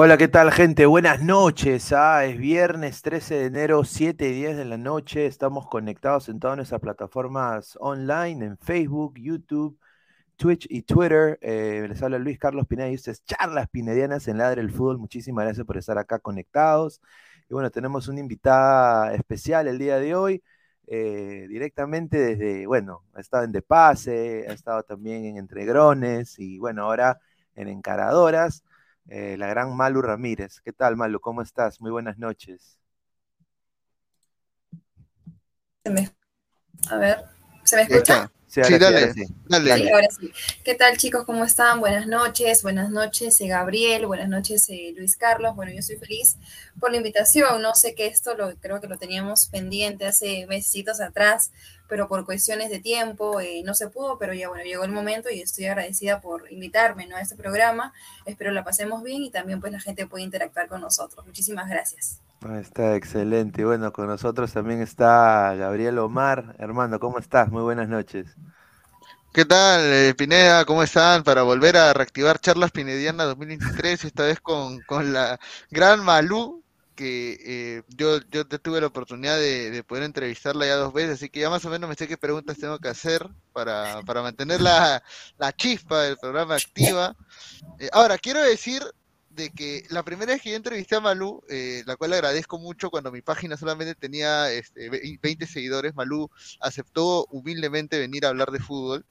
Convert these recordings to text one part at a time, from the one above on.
Hola, ¿qué tal, gente? Buenas noches. Ah, es viernes 13 de enero, 7 y 10 de la noche. Estamos conectados en todas nuestras plataformas online, en Facebook, YouTube, Twitch y Twitter. Eh, les habla Luis Carlos Pineda y ustedes charlas pinedianas en Ladre el Fútbol. Muchísimas gracias por estar acá conectados. Y bueno, tenemos una invitada especial el día de hoy. eh, directamente desde, bueno, ha estado en De Pase, ha estado también en Entregrones y bueno, ahora en Encaradoras eh, la gran Malu Ramírez. ¿Qué tal, Malu? ¿Cómo estás? Muy buenas noches. Se me- A ver, ¿se me escucha? Sí, ahora Sí, dale, sí. dale. Sí, ahora sí. ¿Qué tal chicos? ¿Cómo están? Buenas noches, buenas noches eh, Gabriel, buenas noches eh, Luis Carlos. Bueno, yo soy feliz por la invitación. No sé que esto lo creo que lo teníamos pendiente hace mesecitos atrás, pero por cuestiones de tiempo eh, no se pudo, pero ya bueno, llegó el momento y estoy agradecida por invitarme ¿no? a este programa. Espero la pasemos bien y también pues la gente puede interactuar con nosotros. Muchísimas gracias. Ah, Está excelente. Y bueno, con nosotros también está Gabriel Omar. Hermano, ¿cómo estás? Muy buenas noches. ¿Qué tal, eh, Pineda? ¿Cómo están? Para volver a reactivar Charlas Pinedianas 2023, esta vez con, con la gran Malú, que eh, yo, yo tuve la oportunidad de, de poder entrevistarla ya dos veces, así que ya más o menos me sé qué preguntas tengo que hacer para, para mantener la, la chispa del programa activa. Eh, ahora, quiero decir de que la primera vez que yo entrevisté a Malú, eh, la cual agradezco mucho cuando mi página solamente tenía este, ve- 20 seguidores, Malú aceptó humildemente venir a hablar de fútbol.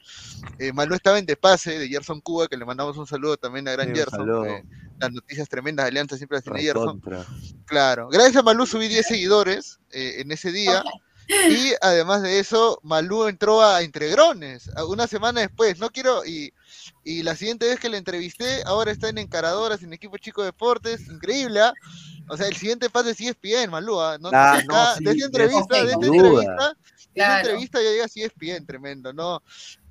Eh, Malú estaba en De Pase de Gerson Cuba, que le mandamos un saludo también a Gran Sí, Gerson. eh, las noticias tremendas de Alianza siempre las tiene Gerson. Claro. Gracias a Malú subí 10 seguidores eh, en ese día. Y además de eso, Malú entró a Entregrones a- una semana después. No quiero. Y, y la siguiente vez que le entrevisté, ahora está en Encaradoras, en Equipo Chico Deportes. Increíble, ¿ah? O sea, el siguiente pase sí es ESPN, Malú. ¿ah? No, Ah, acá, no, sí, de esta entrevista, de esta entrevista, de esta Claro. entrevista ya llega ESPN, tremendo, ¿no?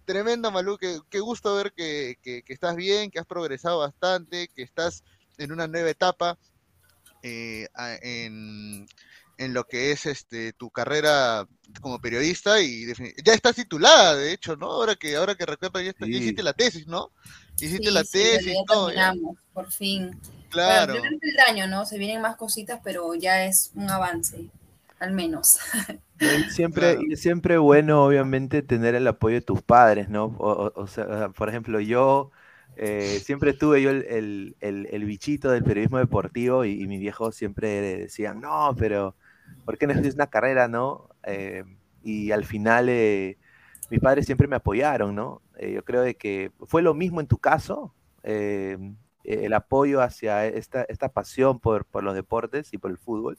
Tremendo, Malú, qué, qué gusto ver que, que- que estás bien, que has progresado bastante, que estás en una nueva etapa eh, en, en lo que es este tu carrera como periodista y defini- ya estás titulada, de hecho, ¿no? Ahora que ahora que recuerdo ya, está- ya Sí. hiciste la tesis, ¿no? Hiciste Sí, la sí, tesis, ya todo, ya. por fin. Claro. Bueno, el daño, ¿no? Se vienen más cositas, pero ya es un avance, al menos. Siempre, Claro. y es siempre bueno, obviamente, tener el apoyo de tus padres, ¿no? O, o- o sea, por ejemplo, yo eh, siempre tuve yo el, el- el- el bichito del periodismo deportivo y, y mis viejos siempre decían, no, pero ¿por qué no haces una carrera, no? Eh, y al final eh, mis padres siempre me apoyaron, ¿no? Eh, yo creo de que fue lo mismo en tu caso, eh, el apoyo hacia esta, esta pasión por, por los deportes y por el fútbol.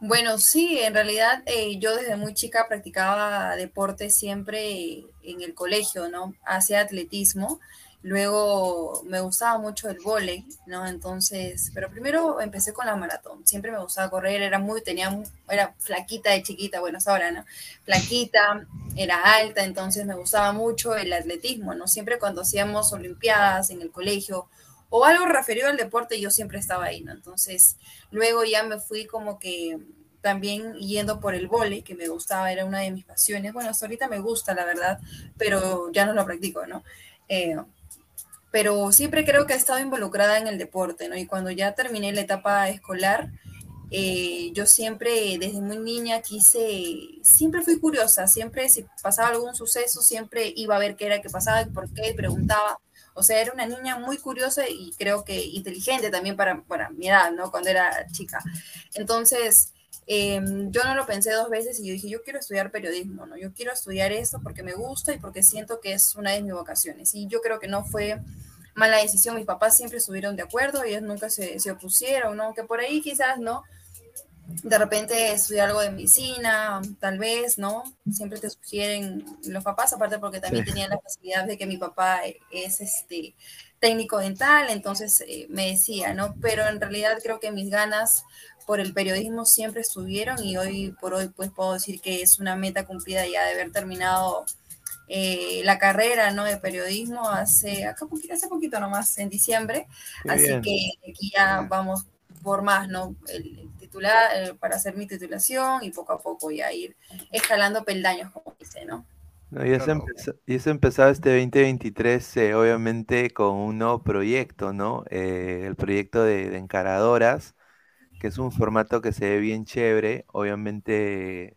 Bueno, sí, en realidad yo desde muy chica practicaba deporte siempre en el colegio, ¿no? Hacía atletismo. Luego me gustaba mucho el vóley, ¿no? Entonces, pero primero empecé con la maratón. Siempre me gustaba correr, era muy, tenía, era flaquita de chiquita, bueno, es ahora, ¿no? Flaquita, era alta, entonces me gustaba mucho el atletismo, ¿no? Siempre cuando hacíamos olimpiadas en el colegio o algo referido al deporte, yo siempre estaba ahí, ¿no? Entonces, luego ya me fui como que también yendo por el vole, que me gustaba, era una de mis pasiones. Bueno, hasta ahorita me gusta, la verdad, pero ya no lo practico, ¿no? Eh, pero siempre creo que he estado involucrada en el deporte, ¿no? Y cuando ya terminé la etapa escolar, eh, yo siempre, desde muy niña, quise, siempre fui curiosa, siempre si pasaba algún suceso, siempre iba a ver qué era que pasaba, por qué, preguntaba. O sea, era una niña muy curiosa y creo que inteligente también para, para mi edad, ¿no? Cuando era chica. Entonces, em, yo no lo pensé dos veces y dije, yo quiero estudiar periodismo, ¿no? Yo quiero estudiar esto porque me gusta y porque siento que es una de mis vocaciones. Y yo creo que no fue mala decisión. Mis papás siempre estuvieron de acuerdo, ellos nunca se, se opusieron, ¿no? Que por ahí quizás, ¿no? de repente estudiar algo de medicina, tal vez, ¿no? Siempre te sugieren los papás, aparte porque también tenían la facilidad de que mi papá es este técnico dental, entonces eh, me decía, ¿no? Pero en realidad creo que mis ganas por el periodismo siempre estuvieron y hoy por hoy pues puedo decir que es una meta cumplida ya de haber terminado eh, la carrera ¿no? de periodismo hace, acá hace poquito nomás, en diciembre, así que aquí ya vamos por más, ¿no? El, titular, eh, para hacer mi titulación y poco a poco ya ir escalando peldaños, como dice, ¿no? y, eso empezado este 2023, eh, obviamente, con un nuevo proyecto, ¿no? Eh, el proyecto de, Encaradoras, que es un formato que se ve bien chévere, obviamente,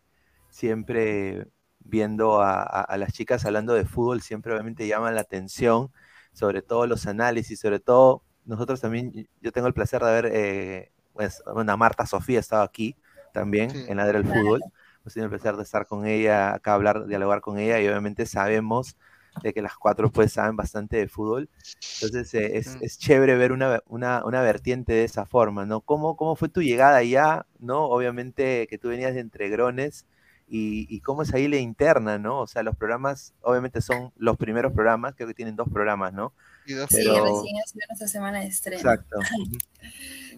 siempre viendo a, a, las chicas hablando de fútbol, siempre obviamente llama la atención, sobre todo los análisis, sobre todo nosotros también, yo tengo el placer de haber, eh, pues, bueno, Marta Sofía estaba aquí también en la del fútbol. Hemos tenido el placer de estar con ella, acá hablar, dialogar con ella y obviamente sabemos de que las cuatro pues saben bastante de fútbol. Entonces eh, es, es, chévere ver una, una, una, vertiente de esa forma, ¿no? ¿Cómo, ¿Cómo fue tu llegada allá, ¿no? Obviamente que tú venías de Entregrones y, y cómo es ahí la interna, ¿no? O sea, los programas obviamente son los primeros programas, creo que tienen dos programas, ¿no? Sí, recién ha sido nuestra semana de estreno. Exacto.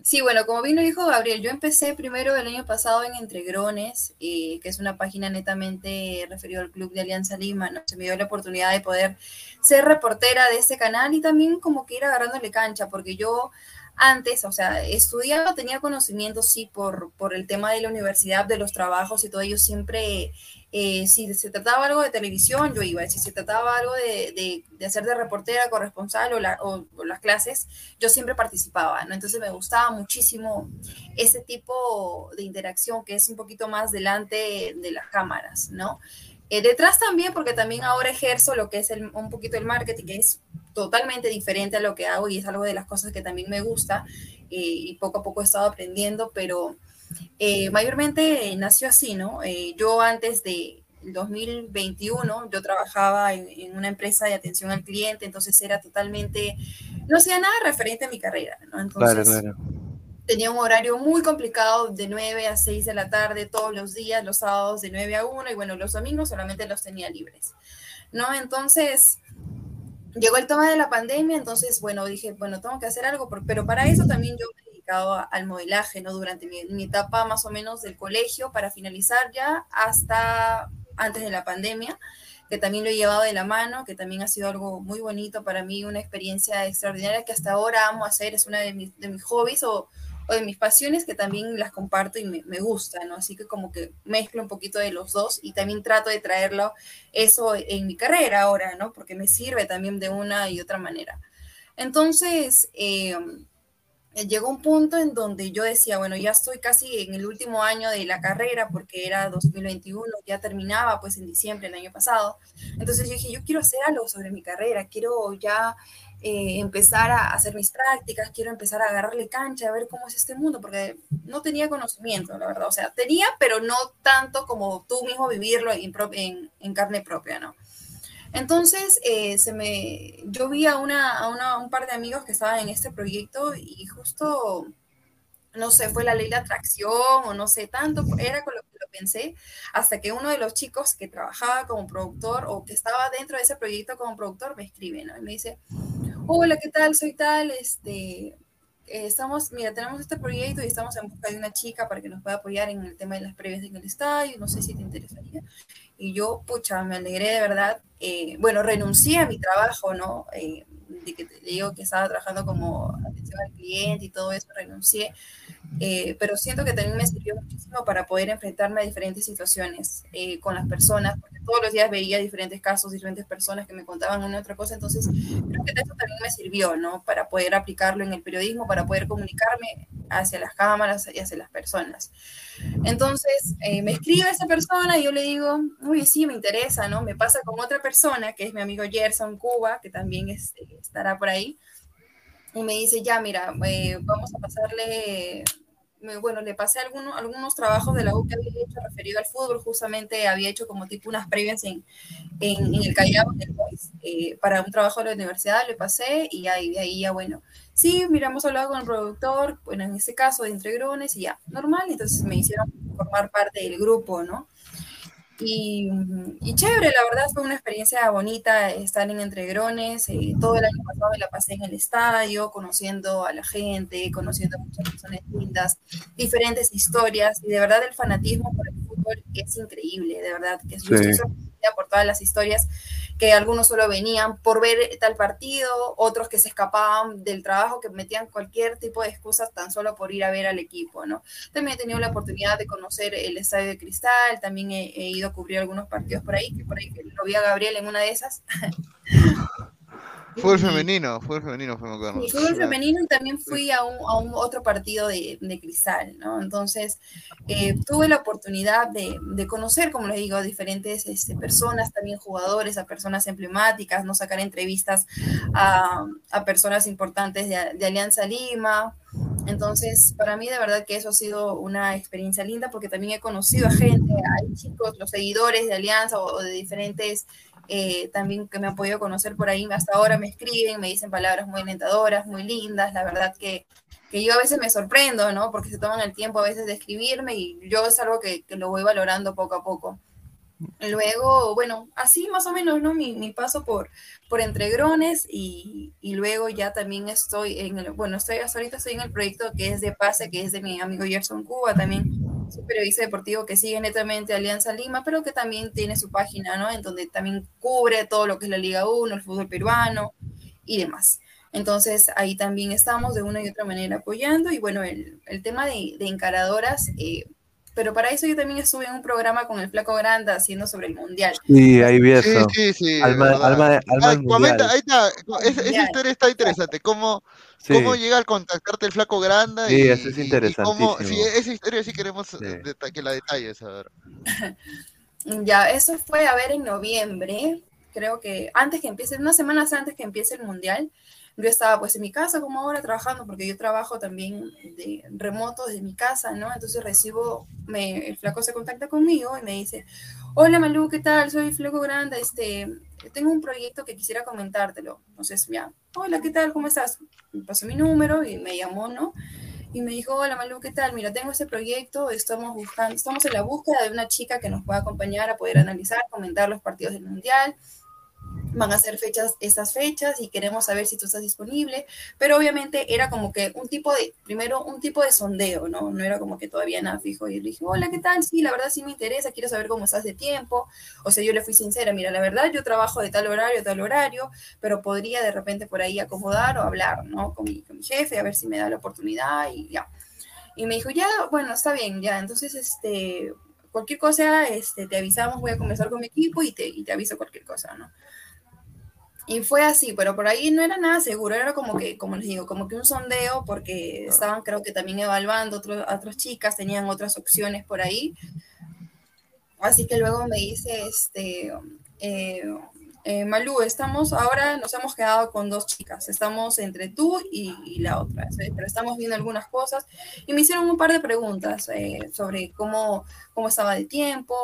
Sí, bueno, como vino dijo Gabriel, yo empecé primero el año pasado en Entregrones, eh, que es una página netamente referida al Club de Alianza Lima, ¿no? Se me dio la oportunidad de poder ser reportera de ese canal y también como que ir agarrándole cancha, porque yo antes, o sea, estudiaba, tenía conocimiento, sí, por, por el tema de la universidad, de los trabajos y todo ello, siempre, eh, si se trataba algo de televisión, yo iba, si se trataba algo de, de, hacer de reportera, corresponsal o, la, o, las clases, yo siempre participaba, ¿no? Entonces me gustaba muchísimo ese tipo de interacción que es un poquito más delante de las cámaras, ¿no? Eh, detrás también, porque también ahora ejerzo lo que es el, un poquito el marketing, que es totalmente diferente a lo que hago y es algo de las cosas que también me gusta eh, y poco a poco he estado aprendiendo, pero eh, mayormente nació así, ¿no? Eh, yo antes de 2021, yo trabajaba en, en, una empresa de atención al cliente, entonces era totalmente, no hacía nada referente a mi carrera, ¿no? Entonces, claro, claro. tenía un horario muy complicado de 9 a 6 de la tarde todos los días, los sábados de 9 a 1 y bueno, los domingos solamente los tenía libres, ¿no? Entonces, llegó el tema de la pandemia, entonces, bueno, dije, bueno, tengo que hacer algo, pero para eso también yo me he dedicado al modelaje, ¿no? Durante mi, mi, etapa más o menos del colegio, para finalizar ya hasta antes de la pandemia, que también lo he llevado de la mano, que también ha sido algo muy bonito para mí, una experiencia extraordinaria que hasta ahora amo hacer, es una de mis, de mis hobbies o o de mis pasiones que también las comparto y me, me gusta, ¿no? Así que como que mezclo un poquito de los dos y también trato de traerlo eso en mi carrera ahora, ¿no? Porque me sirve también de una y otra manera. Entonces, eh, llegó un punto en donde yo decía, bueno, ya estoy casi en el último año de la carrera porque era 2021, ya terminaba pues en diciembre del año pasado. Entonces yo dije, yo quiero hacer algo sobre mi carrera, quiero ya eh, empezar a hacer mis prácticas, quiero empezar a agarrarle cancha, a ver cómo es este mundo, porque no tenía conocimiento, la verdad. O sea, tenía, pero no tanto como tú mismo vivirlo en, en, en carne propia, ¿no? Entonces, eh, se me, yo vi a, una, a, una, un par de amigos que estaban en este proyecto y justo, no sé, fue la ley de atracción o no sé tanto, era con lo que lo pensé, hasta que uno de los chicos que trabajaba como productor o que estaba dentro de ese proyecto como productor me escribe, ¿no? Y me dice, hola, ¿qué tal? Soy tal, este, eh, estamos, mira, tenemos este proyecto y estamos en busca de una chica para que nos pueda apoyar en el tema de las previas en el estadio, no sé si te interesaría. Y yo, pucha, me alegré de verdad. Eh, bueno, renuncié a mi trabajo, ¿no? Eh, de que te digo que estaba trabajando como atención al cliente y todo eso, renuncié. Eh, pero siento que también me sirvió muchísimo para poder enfrentarme a diferentes situaciones eh, con las personas, porque todos los días veía diferentes casos, diferentes personas que me contaban una y otra cosa, entonces creo que eso también me sirvió, ¿no? Para poder aplicarlo en el periodismo, para poder comunicarme hacia las cámaras y hacia las personas. Entonces, eh, me escribe esa persona y yo le digo, uy, sí, me interesa, ¿no? Me pasa con otra persona, que es mi amigo Gerson Cuba, que también estará por ahí, y me dice, ya, mira, vamos a pasarle bueno, le pasé algunos, algunos trabajos de la U que había hecho referido al fútbol, justamente había hecho como tipo unas previas en, en, el Callao, eh, para un trabajo de la universidad, le pasé y ahí, de ahí ya, bueno, sí, mira, hemos hablado con el productor, bueno, en este caso de Entregrones y ya, normal, entonces me hicieron formar parte del grupo, ¿no? Y, y, chévere, la verdad fue una experiencia bonita estar en Entregrones. Eh, todo el año pasado me la pasé en el estadio, conociendo a la gente, conociendo a muchas personas lindas, diferentes historias. Y de verdad el fanatismo por el fútbol es increíble, de verdad, que es sí. Por todas las historias que algunos solo venían por ver tal partido, otros que se escapaban del trabajo, que metían cualquier tipo de excusas tan solo por ir a ver al equipo, ¿no? También he tenido la oportunidad de conocer el Estadio de Cristal, también he, he ido a cubrir algunos partidos por ahí, que por ahí lo vi a Gabriel en una de esas. Fue el femenino, fue el femenino, fue Sí, fue el femenino y también fui a un, a un otro partido de, de, cristal, ¿no? Entonces, eh, tuve la oportunidad de, de, conocer, como les digo, diferentes este, personas, también jugadores, a personas emblemáticas, no sacar entrevistas a, a personas importantes de, de Alianza Lima. Entonces, para mí de verdad que eso ha sido una experiencia linda porque también he conocido a gente, hay chicos, los seguidores de Alianza o, o de diferentes eh, también que me han podido conocer por ahí, hasta ahora me escriben, me dicen palabras muy alentadoras, muy lindas, la verdad que, que yo a veces me sorprendo, ¿no? Porque se toman el tiempo a veces de escribirme y yo es algo que, que lo voy valorando poco a poco. Luego, bueno, así más o menos, ¿no? Mi, mi paso por, por Entregrones y, y, luego ya también estoy en el, bueno, estoy hasta ahorita estoy en el proyecto que es de Pase, que es de mi amigo Gerson Cuba, también un periodista deportivo que sigue netamente Alianza Lima, pero que también tiene su página, ¿no? En donde también cubre todo lo que es la Liga 1, el fútbol peruano y demás. Entonces ahí también estamos de una y otra manera apoyando y bueno, el, el tema de, de encaradoras, eh, pero para eso yo también estuve en un programa con el Flaco Granda haciendo sobre el Mundial. Sí, ahí vi eso. Sí, sí, sí. Alma, alma, alma Ay, comenta, ahí está, esa, esa, historia está interesante, cómo, sí. cómo llega al contactarte el Flaco Granda. Sí, y, eso es interesantísimo. Cómo, sí, esa historia sí queremos sí. que la detalles, a ver. ya, eso fue, a ver, en noviembre, creo que antes que empiece, unas semanas antes que empiece el Mundial, yo estaba pues en mi casa como ahora trabajando, porque yo trabajo también de remoto desde mi casa, ¿no? Entonces recibo, me, el flaco se contacta conmigo y me dice, hola Malú, ¿qué tal? Soy Flaco Granda, este, tengo un proyecto que quisiera comentártelo. Entonces, ya, hola, ¿qué tal? ¿Cómo estás? Me pasó mi número y me llamó, ¿no? Y me dijo, hola Malú, ¿qué tal? Mira, tengo este proyecto, estamos buscando, estamos en la búsqueda de una chica que nos pueda acompañar a poder analizar, comentar los partidos del Mundial, van a ser fechas, esas fechas y queremos saber si tú estás disponible, pero obviamente era como que un tipo de, primero un tipo de sondeo, ¿no? No era como que todavía nada fijo y le dije, hola, ¿qué tal? Sí, la verdad sí me interesa, quiero saber cómo estás de tiempo, o sea, yo le fui sincera, mira, la verdad yo trabajo de tal horario, tal horario, pero podría de repente por ahí acomodar o hablar, ¿no? Con mi, con mi jefe, a ver si me da la oportunidad y ya. Y me dijo, ya, bueno, está bien, ya, entonces, este, cualquier cosa, este, te avisamos, voy a conversar con mi equipo y te, y te aviso cualquier cosa, ¿no? Y fue así, pero por ahí no era nada seguro, era como que, como les digo, como que un sondeo, porque estaban creo que también evaluando otro, a otras chicas, tenían otras opciones por ahí. Así que luego me dice, este, eh, eh, Malú, estamos ahora, nos hemos quedado con dos chicas, estamos entre tú y, la otra, pero estamos viendo algunas cosas y me hicieron un par de preguntas eh, sobre cómo, cómo estaba de tiempo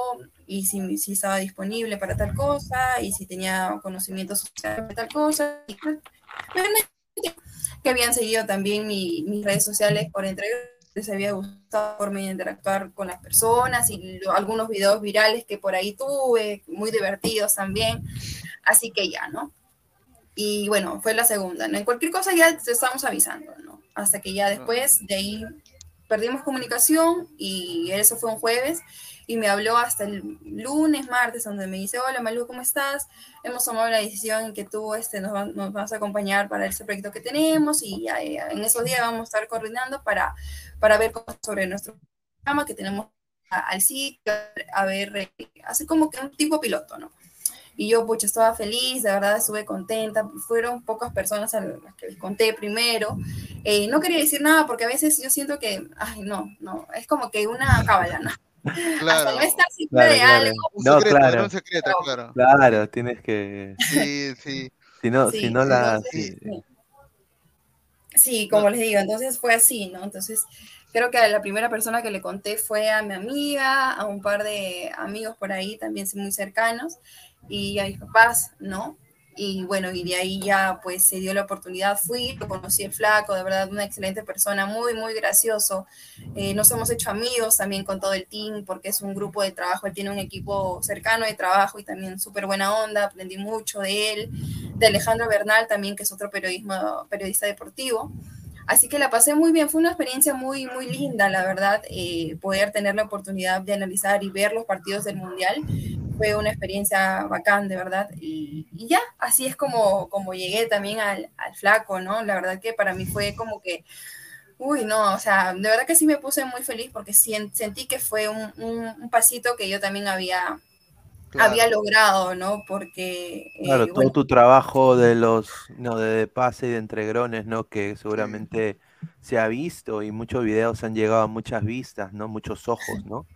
y si, si, estaba disponible para tal cosa y si tenía conocimientos sociales de tal cosa. Y, que habían seguido también mi, mis redes sociales por entre les había gustado forma de interactuar con las personas y algunos videos virales que por ahí tuve, muy divertidos también. Así que ya, ¿no? Y bueno, fue la segunda, ¿no? En cualquier cosa ya te estamos avisando, ¿no? Hasta que ya después de ahí perdimos comunicación y eso fue un jueves y me habló hasta el lunes, martes, donde me dice, hola Malu, ¿cómo estás? Hemos tomado la decisión que tú este, nos, nos vas a acompañar para ese proyecto que tenemos y eh, en esos días vamos a estar coordinando para, para ver cosas sobre nuestro programa que tenemos al sitio, a ver, eh, así como que un tipo piloto, ¿no? Y yo, pucha, estaba feliz, de verdad estuve contenta. Fueron pocas personas a las que les conté primero. Eh, no quería decir nada porque a veces yo siento que, ay, no, no, es como que una cábala, ¿no? Claro. Hasta no estar siempre de algo. Un No, secreto, claro. era un secreto, claro. Claro, tienes que. Sí, sí. Si no, Sí, si no la. entonces, sí. Sí, como les digo, entonces fue así, ¿no? Entonces, creo que la primera persona que le conté fue a mi amiga, a un par de amigos por ahí también muy cercanos y a mis papás, ¿no? Y bueno, y de ahí ya pues se dio la oportunidad, fui, lo conocí el flaco, de verdad una excelente persona, muy, muy gracioso. Eh, nos hemos hecho amigos también con todo el team porque es un grupo de trabajo, él tiene un equipo cercano de trabajo y también súper buena onda, aprendí mucho de él, de Alejandro Bernal también, que es otro periodismo, periodista deportivo. Así que la pasé muy bien, fue una experiencia muy, muy linda, la verdad, eh, poder tener la oportunidad de analizar y ver los partidos del Mundial. Fue una experiencia bacán, de verdad. Y, y ya, así es como, como llegué también al, al flaco, ¿no? La verdad que para mí fue como que, uy, no, o sea, de verdad que sí me puse muy feliz porque sentí que fue un, un, un pasito que yo también había, claro. había logrado, ¿no? Porque, eh, Claro, todo bueno, tu trabajo de los, no, de, de pase y de entregrones, ¿no? Que seguramente se ha visto y muchos videos han llegado a muchas vistas, ¿no? Muchos ojos, ¿no?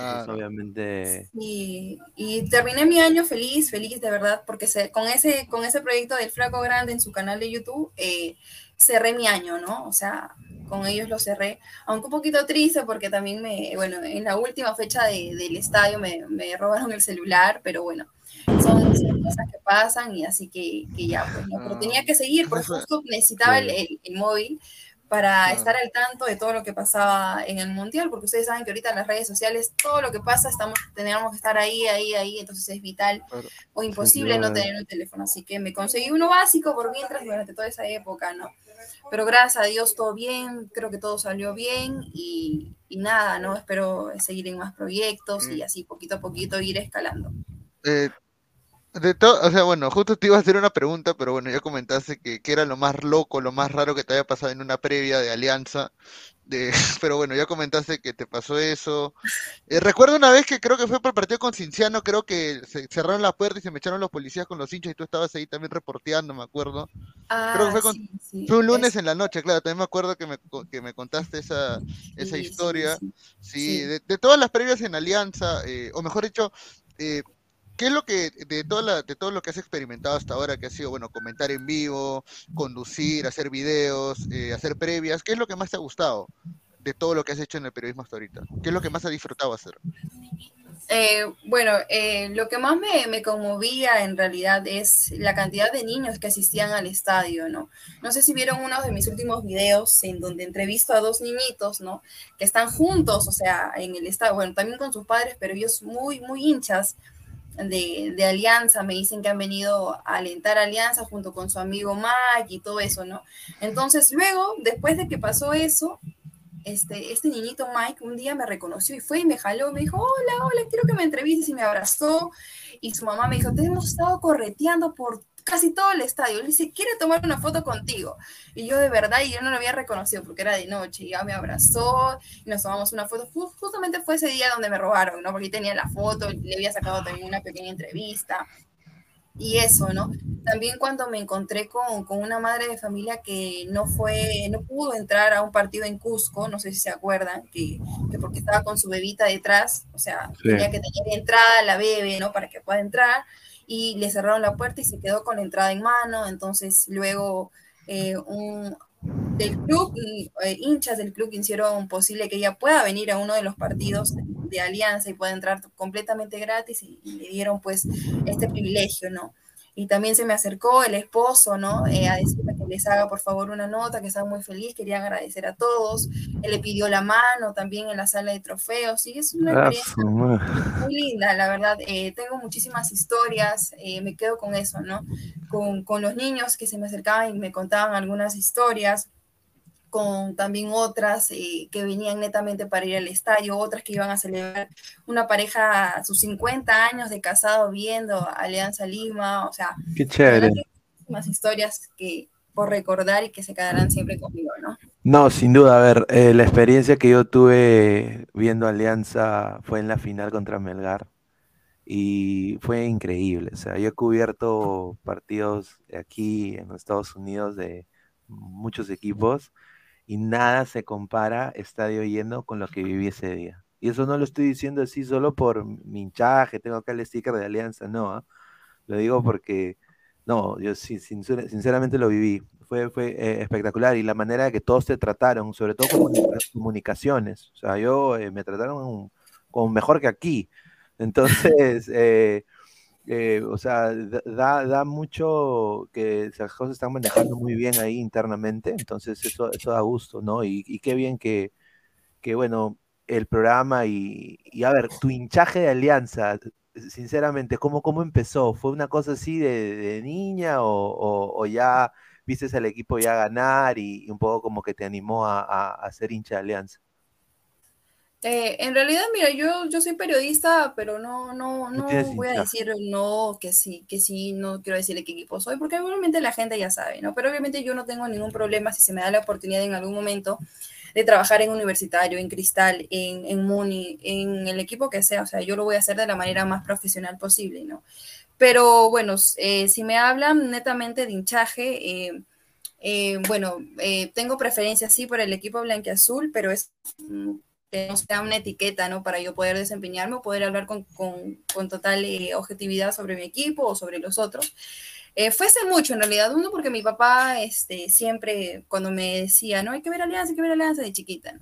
Entonces, Claro. obviamente, Y, y terminé mi año feliz, feliz de verdad, porque se, con, ese, con ese proyecto del Flaco Grande en su canal de YouTube, eh, cerré mi año, ¿no? O sea, con ellos lo cerré, aunque un poquito triste porque también me, bueno, en la última fecha de- del estadio me, me robaron el celular, pero bueno, son, son cosas que pasan y así que, que ya, pues, ¿no? Pero tenía que seguir, porque justo necesitaba el, el- el móvil para Claro. estar al tanto de todo lo que pasaba en el mundial, porque ustedes saben que ahorita en las redes sociales todo lo que pasa estamos tenemos que estar ahí, ahí, ahí, entonces es vital Claro. o imposible no tener un teléfono, así que me conseguí uno básico por mientras durante toda esa época, ¿no? Pero gracias a Dios todo bien, creo que todo salió bien y, y nada, ¿no? Espero seguir en más proyectos y Mm. así poquito a poquito ir escalando. Eh, de todo, o sea, bueno, justo te iba a hacer una pregunta, pero bueno, ya comentaste que, que era lo más loco, lo más raro que te había pasado en una previa de Alianza. De, pero bueno, ya comentaste que te pasó eso. Eh, recuerdo una vez que creo que fue para el partido con Cinciano, creo que se cerraron la puerta y se me echaron los policías con los hinchas y tú estabas ahí también reporteando, me acuerdo. Ah, Creo que fue con- sí, sí, Fue un lunes en la noche, claro, también me acuerdo que me, que me contaste esa, esa sí, historia. Sí. de, de todas las previas en Alianza, eh, o mejor dicho, eh, ¿qué es lo que, de, toda la, de todo lo que has experimentado hasta ahora, que ha sido, bueno, comentar en vivo, conducir, hacer videos, eh, hacer previas, ¿qué es lo que más te ha gustado de todo lo que has hecho en el periodismo hasta ahorita? ¿Qué es lo que más has disfrutado hacer? Eh, bueno, eh, lo que más me, me conmovía en realidad es la cantidad de niños que asistían al estadio, ¿no? No sé si vieron uno de mis últimos videos en donde entrevisto a dos niñitos, ¿no? Que están juntos, o sea, en el estadio, bueno, también con sus padres, pero ellos muy, muy hinchas de, de Alianza, me dicen que han venido a alentar Alianza junto con su amigo Mike y todo eso, ¿no? Entonces, luego, después de que pasó eso, este, este niñito Mike un día me reconoció y fue y me jaló, me dijo, hola, hola, quiero que me entrevistes y me abrazó. Y su mamá me dijo, te hemos estado correteando por casi todo el estadio. Él dice, quiere tomar una foto contigo. Y yo de verdad, y yo no lo había reconocido porque era de noche, y ya me abrazó y nos tomamos una foto. Ju- Justamente fue ese día donde me robaron, ¿no? Porque tenía la foto, le había sacado también una pequeña entrevista. Y eso, ¿no? También cuando me encontré con, con una madre de familia que no fue, no pudo entrar a un partido en Cusco, no sé si se acuerdan, que, que porque estaba con su bebita detrás, o sea, Sí. tenía que tener entrada la bebé, ¿no? Para que pueda entrar, y le cerraron la puerta y se quedó con la entrada en mano, entonces luego eh, un, del club, eh, hinchas del club hicieron posible que ella pueda venir a uno de los partidos de, Alianza y pueda entrar completamente gratis y le dieron pues este privilegio, ¿no? Y también se me acercó el esposo, ¿no? Eh, a decirme que les haga por favor una nota, que estaba muy feliz, querían agradecer a todos. Él le pidió la mano también en la sala de trofeos, y es una Ah, experiencia muy linda, la verdad. Eh, tengo muchísimas historias, eh, me quedo con eso, ¿no? Con, con los niños que se me acercaban y me contaban algunas historias. Con también otras eh, que venían netamente para ir al estadio, otras que iban a celebrar una pareja sus 50 años de casado viendo Alianza Lima, o sea, qué chévere. Más historias que por recordar y que se quedarán siempre conmigo, ¿no? No, sin duda, a ver, eh, la experiencia que yo tuve viendo Alianza fue en la final contra Melgar y fue increíble, o sea, yo he cubierto partidos aquí en Estados Unidos de muchos equipos y nada se compara estadio lleno con lo que viví ese día. Y eso no lo estoy diciendo así solo por mi hinchaje, tengo acá el sticker de Alianza, no, ¿ah? lo digo porque, no, yo sinceramente lo viví, fue, fue eh, espectacular y la manera de que todos te trataron, sobre todo con comunicaciones, o sea, yo eh, me trataron como mejor que aquí, entonces... Eh, o sea, da, da, mucho que las cosas están manejando muy bien ahí internamente, entonces eso, eso da gusto, ¿no? Y, y qué bien que, que, bueno, el programa y, y, a ver, tu hinchaje de alianza, sinceramente, ¿cómo, cómo empezó? ¿Fue una cosa así de, niña o, o, ya viste al equipo ya ganar y, un poco como que te animó a, a, a ser hincha de alianza? Eh, en realidad, mira, yo, yo soy periodista, pero no, no, no voy a decir no, que sí, que sí, no quiero decirle qué equipo soy, porque obviamente la gente ya sabe, ¿no? Pero obviamente yo no tengo ningún problema si se me da la oportunidad en algún momento de trabajar en universitario, en Cristal, en, en Muni, en el equipo que sea, o sea, yo lo voy a hacer de la manera más profesional posible, ¿no? Pero bueno, eh, si me hablan netamente de hinchaje, eh, bueno, tengo preferencia sí por el equipo blanqueazul, pero es mm, que no sea una etiqueta, ¿no? Para yo poder desempeñarme o poder hablar con, con, con total eh, objetividad sobre mi equipo o sobre los otros. Eh, fuese mucho en realidad, uno porque mi papá este, siempre cuando me decía, no, hay que ver Alianza, hay que ver Alianza de chiquita.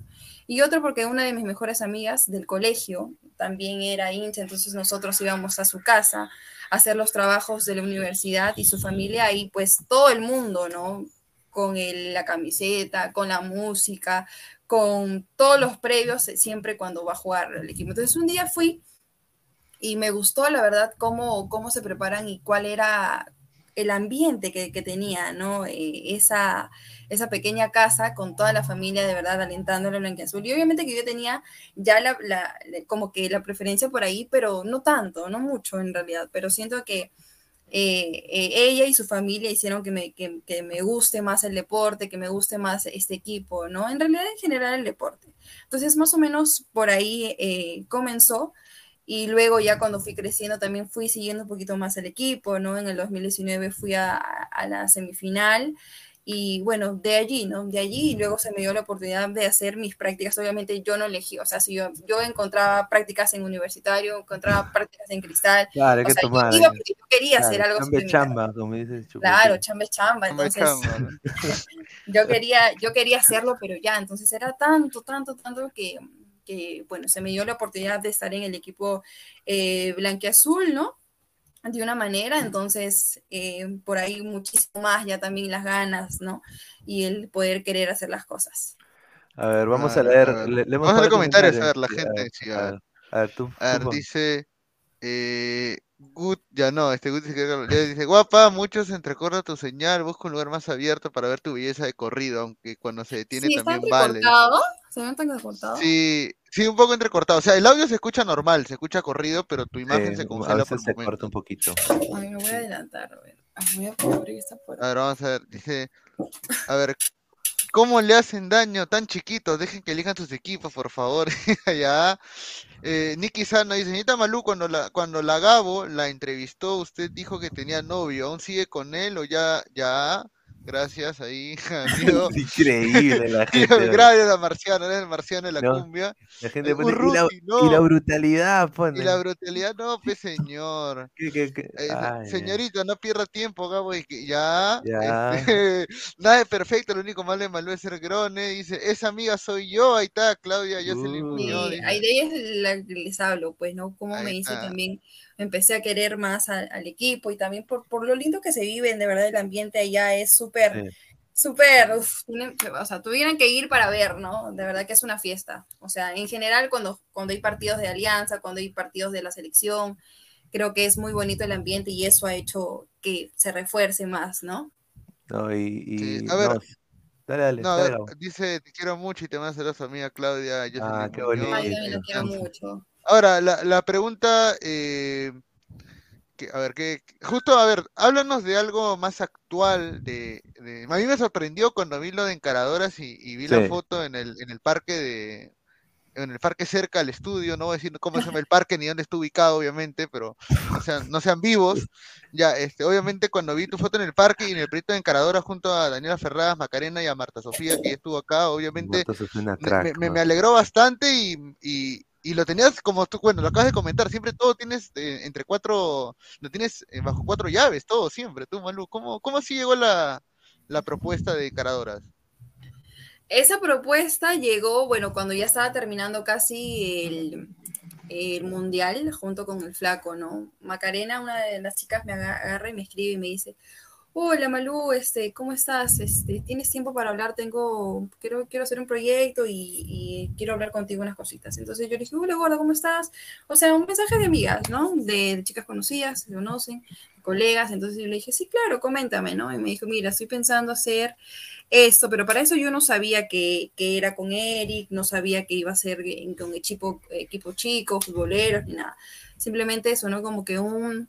Y otro porque una de mis mejores amigas del colegio también era hincha, entonces nosotros íbamos a su casa a hacer los trabajos de la universidad y su familia y pues todo el mundo, ¿no? Con el, la camiseta, con la música, con todos los previos eh, siempre cuando va a jugar el equipo. Entonces un día fui y me gustó, la verdad, cómo, cómo se preparan y cuál era el ambiente que, que tenía, ¿no? Eh, esa, esa pequeña casa con toda la familia, de verdad, alentándole en azul. Y obviamente que yo tenía ya la, la, como que la preferencia por ahí, pero no tanto, no mucho en realidad, pero siento que eh, eh, ella y su familia hicieron que me, que, que me, guste más el deporte, que me guste más este equipo, ¿no? En realidad, en general, el deporte. Entonces, más o menos por ahí eh, comenzó. Y luego ya cuando fui creciendo también fui siguiendo un poquito más el equipo, ¿no? En el 2019 fui a, a la semifinal y bueno, de allí, ¿no? De allí y luego se me dio la oportunidad de hacer mis prácticas. Obviamente yo no elegí, o sea, si yo, yo encontraba prácticas en universitario, encontraba prácticas en cristal. Claro, que tomar. Yo, yo, quería claro, hacer algo. Chambe chamba, como dices. Claro, chambe chamba. Entonces, chamba, yo, quería, yo quería hacerlo, pero ya, entonces era tanto, tanto, tanto que, que bueno, se me dio la oportunidad de estar en el equipo eh, blanqueazul, ¿no? De una manera, entonces eh, por ahí muchísimo más ya también las ganas, ¿no? Y el poder querer hacer las cosas. A ver, vamos a leer. A le, le vamos a leer comentarios, a ver, la gente. A ver, sí, a ver, a ver, tú, a ver tú, dice. Eh, Good, ya no, este Good dice, que, dice, guapa, muchos entrecorta tu señal, busca un lugar más abierto para ver tu belleza de corrido, aunque cuando se detiene sí, también vale. ¿Se ven tan? Sí, sí, un poco entrecortado. O sea, el audio se escucha normal, se escucha corrido, pero tu imagen eh, se congela a veces por se momento. corta un poquito. Ay, me voy a adelantar, a ver. Voy a abrir esta puerta. A ver, vamos a ver, dice, a ver, ¿Cómo le hacen daño tan chiquitos? Dejen que elijan sus equipos, por favor. ya. Eh, Nicky Sano dice, señorita Malú, cuando la, cuando la Gabo la entrevistó, usted dijo que tenía novio. ¿Aún sigue con él o ya? Ya. Gracias ahí, amigo. Increíble la gente. Gracias a Marciano, eres el Marciano de la no, cumbia. La gente pone, Urruti, y, la, no. y, la, brutalidad pone. Y la brutalidad, no, pues señor. ¿Qué, qué, qué? Eh, Ay, señorita, no pierda tiempo, Gabo. Y que ya. ya. Este, nada es perfecto, lo único malo de Malú es ser grone. Dice, esa amiga soy yo. Ahí está, Claudia, yo se le Muñoz. Ahí de ella es la que les hablo, pues, ¿no? Como ahí me dice está. también empecé a querer más al, al, equipo y también por, por lo lindo que se vive, de verdad el ambiente allá es súper, sí. súper, o sea, tuvieran que ir para ver, ¿no? De verdad que es una fiesta. O sea, en general cuando, cuando hay partidos de alianza, cuando hay partidos de la selección, creo que es muy bonito el ambiente y eso ha hecho que se refuerce más, ¿no? No, y, y sí, a ver. No, Dale, dale. No, dale, dice, te quiero mucho y te mando saludos a mi amiga Claudia. Jocelyn Ah, qué bonito. Ay, yo también lo quiero mucho. Ahora, la, la pregunta, eh, que- a ver, que justo, a ver, háblanos de algo más actual. De, de- a mí me sorprendió cuando vi lo de encaradoras y, y vi la foto en el, en el parque de, en el parque cerca al estudio, no voy a decir cómo se llama el parque ni dónde está ubicado, obviamente, pero no sean, no sean vivos. Ya, este, obviamente cuando vi tu foto en el parque y en el proyecto de encaradoras junto a Daniela Ferradas, Macarena y a Marta Sofía, que estuvo acá, obviamente me, me- me alegró bastante y, y- y lo tenías como tú, bueno, lo acabas de comentar, siempre todo tienes eh, entre cuatro, lo tienes eh, bajo cuatro llaves, todo siempre, tú, Malú. ¿Cómo, cómo así llegó la, la propuesta de Encaradoras? Esa propuesta llegó, bueno, cuando ya estaba terminando casi el, el mundial junto con el flaco, ¿no? Macarena, una de las chicas, me aga- agarra y me escribe y me dice, hola Malú, este, ¿cómo estás? Este, ¿tienes tiempo para hablar? Tengo, quiero, quiero hacer un proyecto y, quiero hablar contigo unas cositas. Entonces yo le dije, hola, gorda, ¿cómo estás? O sea, un mensaje de amigas, ¿no? De, de chicas conocidas, se conocen, colegas. Entonces yo le dije, sí, claro, coméntame, ¿no? Y me dijo, mira, estoy pensando hacer esto, pero para eso yo no sabía que, que era con Eric, no sabía que iba a ser con equipo, equipo chico, futboleros, ni nada. Simplemente eso, ¿no? Como que un,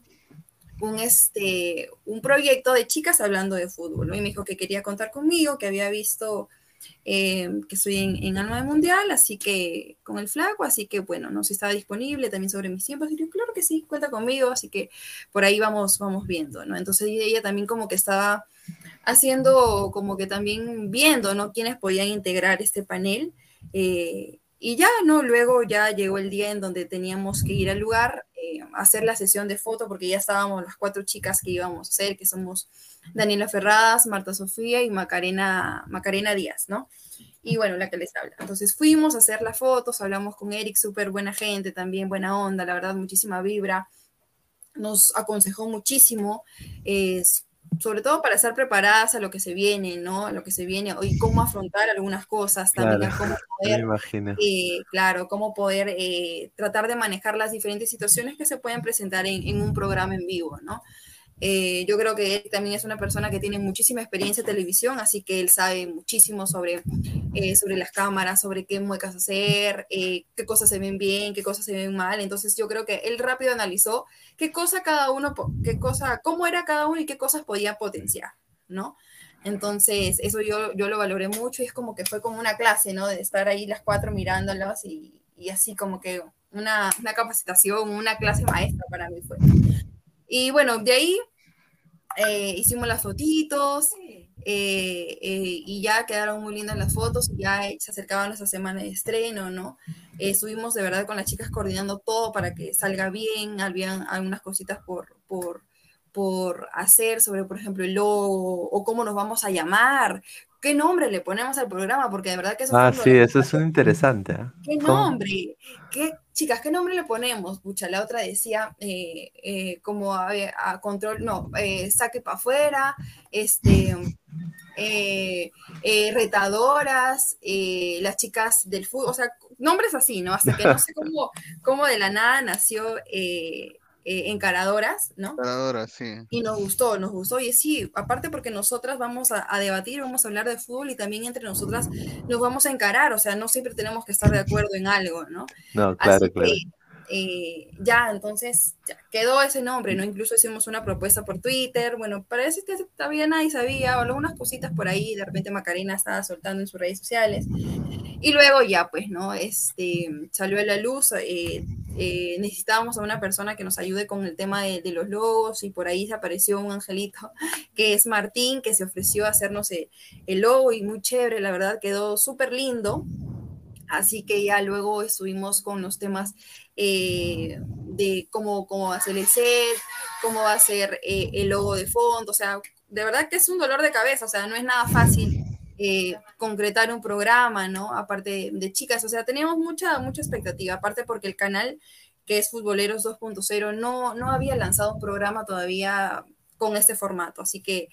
un, este, un proyecto de chicas hablando de fútbol. Y me dijo que quería contar conmigo, que había visto eh, que estoy en, en Alma de Mundial, así que con el flaco, así que bueno, no sé si estaba disponible también sobre mis tiempos, y yo, claro que sí, cuenta conmigo, así que por ahí vamos, vamos viendo, ¿no? Entonces ella también como que estaba haciendo como que también viendo, ¿no? Quiénes podían integrar este panel. eh, y ya, ¿no? Luego ya llegó el día en donde teníamos que ir al lugar, eh, hacer la sesión de foto, porque ya estábamos las cuatro chicas que íbamos a hacer, que somos Daniela Ferradas, Marta Sofía y Macarena, Macarena Díaz, ¿no? Y bueno, la que les habla. Entonces fuimos a hacer las fotos, hablamos con Eric, súper buena gente, también buena onda, la verdad, muchísima vibra. Nos aconsejó muchísimo, sobre todo para estar preparadas a lo que se viene, ¿no? A lo que se viene y cómo afrontar algunas cosas, también Claro, cómo poder eh, claro, cómo poder eh, tratar de manejar las diferentes situaciones que se pueden presentar en, en un programa en vivo, ¿no? Eh, yo creo que él también es una persona que tiene muchísima experiencia en televisión, así que él sabe muchísimo sobre, eh, sobre las cámaras, sobre qué muecas hacer, eh, qué cosas se ven bien, qué cosas se ven mal. Entonces yo creo que él rápido analizó qué cosa cada uno, qué cosa, cómo era cada uno y qué cosas podía potenciar, ¿no? Entonces, eso yo, yo lo valoré mucho y es como que fue como una clase, ¿no? De estar ahí las cuatro mirándolas y, y así como que una, una capacitación, una clase maestra para mí fue. Y bueno, de ahí eh, hicimos las fotitos eh, eh, y ya quedaron muy lindas las fotos y ya se acercaba nuestra semana de estreno, ¿no? Eh, estuvimos de verdad con las chicas coordinando todo para que salga bien, habían algunas cositas por, por, por hacer sobre, por ejemplo, el logo o cómo nos vamos a llamar, qué nombre le ponemos al programa, porque de verdad que eso Ah, sí, eso es un interesante. ¿ah? ¿Qué nombre? ¿Qué, chicas, qué nombre le ponemos? Pucha, la otra decía eh, eh, como a, a control, no, eh, saque para afuera, este, retadoras, las chicas del fútbol, o sea, nombres así, ¿no? Hasta que no sé cómo, cómo de la nada nació eh, Encaradoras, ¿no? Encaradoras, sí. Y nos gustó, nos gustó. Y sí, aparte porque nosotras vamos a, a, debatir, vamos a hablar de fútbol y también entre nosotras nos vamos a encarar. O sea, no siempre tenemos que estar de acuerdo en algo, ¿no? No, claro, Así claro. que eh, ya, entonces quedó ese nombre, ¿no? Incluso hicimos una propuesta por Twitter. Bueno, parece que todavía nadie sabía, o algunas cositas por ahí. De repente Macarena estaba soltando en sus redes sociales. Y luego ya, pues, ¿no? Este, salió a la luz, eh, eh, necesitábamos a una persona que nos ayude con el tema de, los logos y por ahí apareció un angelito que es Martín, que se ofreció a hacernos el, el logo y muy chévere, la verdad quedó súper lindo. Así que ya luego estuvimos con los temas eh, de cómo, cómo va a ser el set, cómo va a ser eh, el logo de fondo, o sea, de verdad que es un dolor de cabeza, o sea, no es nada fácil eh, concretar un programa, ¿no? Aparte de, chicas, o sea, teníamos mucha, mucha expectativa, aparte porque el canal que es Futboleros 2.0 no, no había lanzado un programa todavía con este formato, así que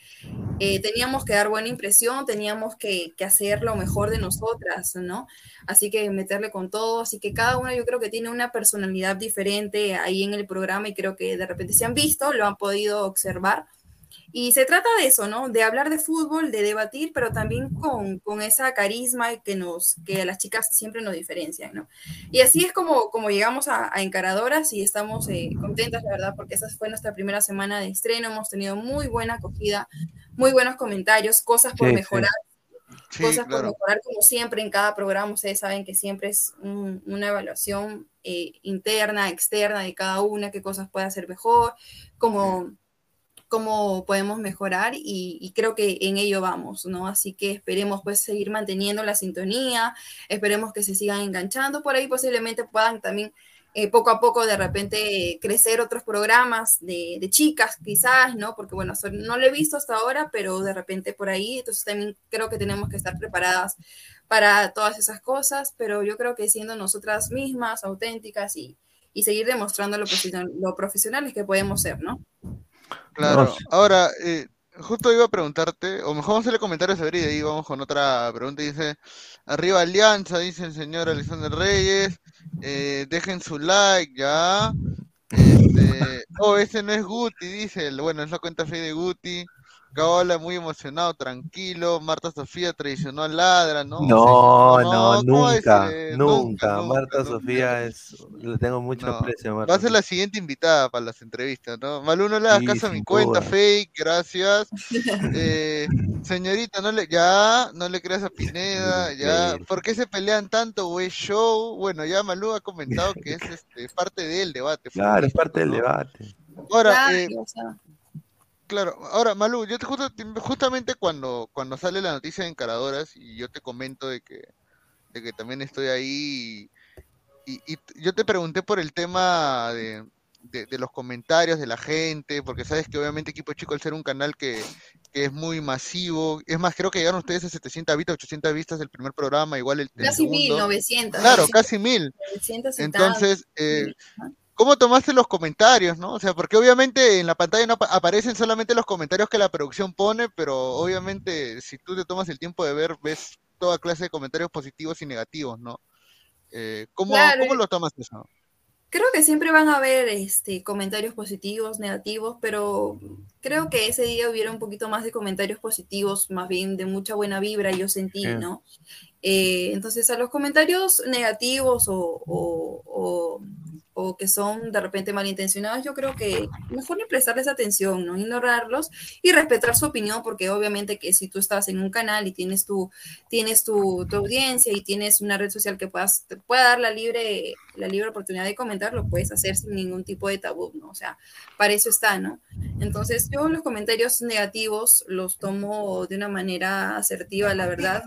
eh, teníamos que dar buena impresión, teníamos que, que, hacer lo mejor de nosotras, ¿no? Así que meterle con todo, así que cada una yo creo que tiene una personalidad diferente ahí en el programa y creo que de repente se han visto, lo han podido observar, Y se trata de eso, ¿no? De hablar de fútbol, de debatir, pero también con, con esa carisma que, nos, que a las chicas siempre nos diferencian, ¿no? Y así es como, como llegamos a, Encaradoras y estamos eh, contentas, la verdad, porque esa fue nuestra primera semana de estreno, hemos tenido muy buena acogida, muy buenos comentarios, cosas por mejorar. cosas por mejorar como siempre en cada programa, ustedes saben que siempre es una evaluación eh, interna, externa de cada una, qué cosas puede hacer mejor, como cómo podemos mejorar y, creo que en ello vamos, ¿no? Así que esperemos pues seguir manteniendo la sintonía, esperemos que se sigan enganchando por ahí, posiblemente puedan también eh, poco a poco de repente crecer otros programas de, chicas quizás, ¿no? Porque bueno, no lo he visto hasta ahora, pero de repente por ahí, entonces también creo que tenemos que estar preparadas para todas esas cosas, pero yo creo que siendo nosotras mismas, auténticas y, seguir demostrando lo, lo profesionales que podemos ser, ¿no? Claro, ahora, eh, justo iba a preguntarte, o mejor vamos a hacerle comentarios a ver y de ahí vamos con otra pregunta. Dice, arriba Alianza, dice el señor Alexander Reyes, eh, dejen su like, ya. Este, oh, ese no es Guti, dice, bueno, es la cuenta fe de Guti. Gaola muy emocionado, tranquilo. Marta Sofía traicionó a Ladra, ¿no? No, no, nunca, nunca, Marta Sofía es, le tengo mucho aprecio. Va a ser la siguiente invitada para las entrevistas, ¿no? Malú, no le das caso a mi cuenta, fake, gracias. Eh, señorita, no le, ya, no le creas a Pineda, ya. ¿Por qué se pelean tanto, güey? Show. Bueno, ya Malú ha comentado que es este, parte del debate. Claro, es parte del debate. Ahora, eh, Claro, ahora Malú, yo te justamente cuando, cuando sale la noticia de encaradoras y yo te comento de que, de que también estoy ahí y, yo te pregunté por el tema de, los comentarios de la gente, porque sabes que obviamente Equipo Chico al ser un canal que, es muy masivo, es más, creo que llegaron ustedes a 700 vistas, 800 vistas del primer programa, igual el, Casi 1900. Claro, casi mil. Entonces, eh, ¿Cómo tomaste los comentarios, no? O sea, porque obviamente en la pantalla no aparecen solamente los comentarios que la producción pone, pero obviamente si tú te tomas el tiempo de ver, ves toda clase de comentarios positivos y negativos, ¿no? Eh, ¿cómo, ¿Cómo lo tomas eso? Creo que siempre van a haber este, comentarios positivos, negativos, pero creo que ese día hubiera un poquito más de comentarios positivos, más bien de mucha buena vibra, yo sentí, ¿no? Eh, entonces, a los comentarios negativos o o que son de repente malintencionados, yo creo que mejor ni prestarles atención, ¿no? Ignorarlos y respetar su opinión, porque obviamente que si tú estás en un canal y tienes tu, tienes tu, audiencia y tienes una red social que puedas, te pueda dar la libre, la libre oportunidad de comentar, lo puedes hacer sin ningún tipo de tabú, ¿no? O sea, para eso está, ¿no? Entonces yo los comentarios negativos los tomo de una manera asertiva, la verdad.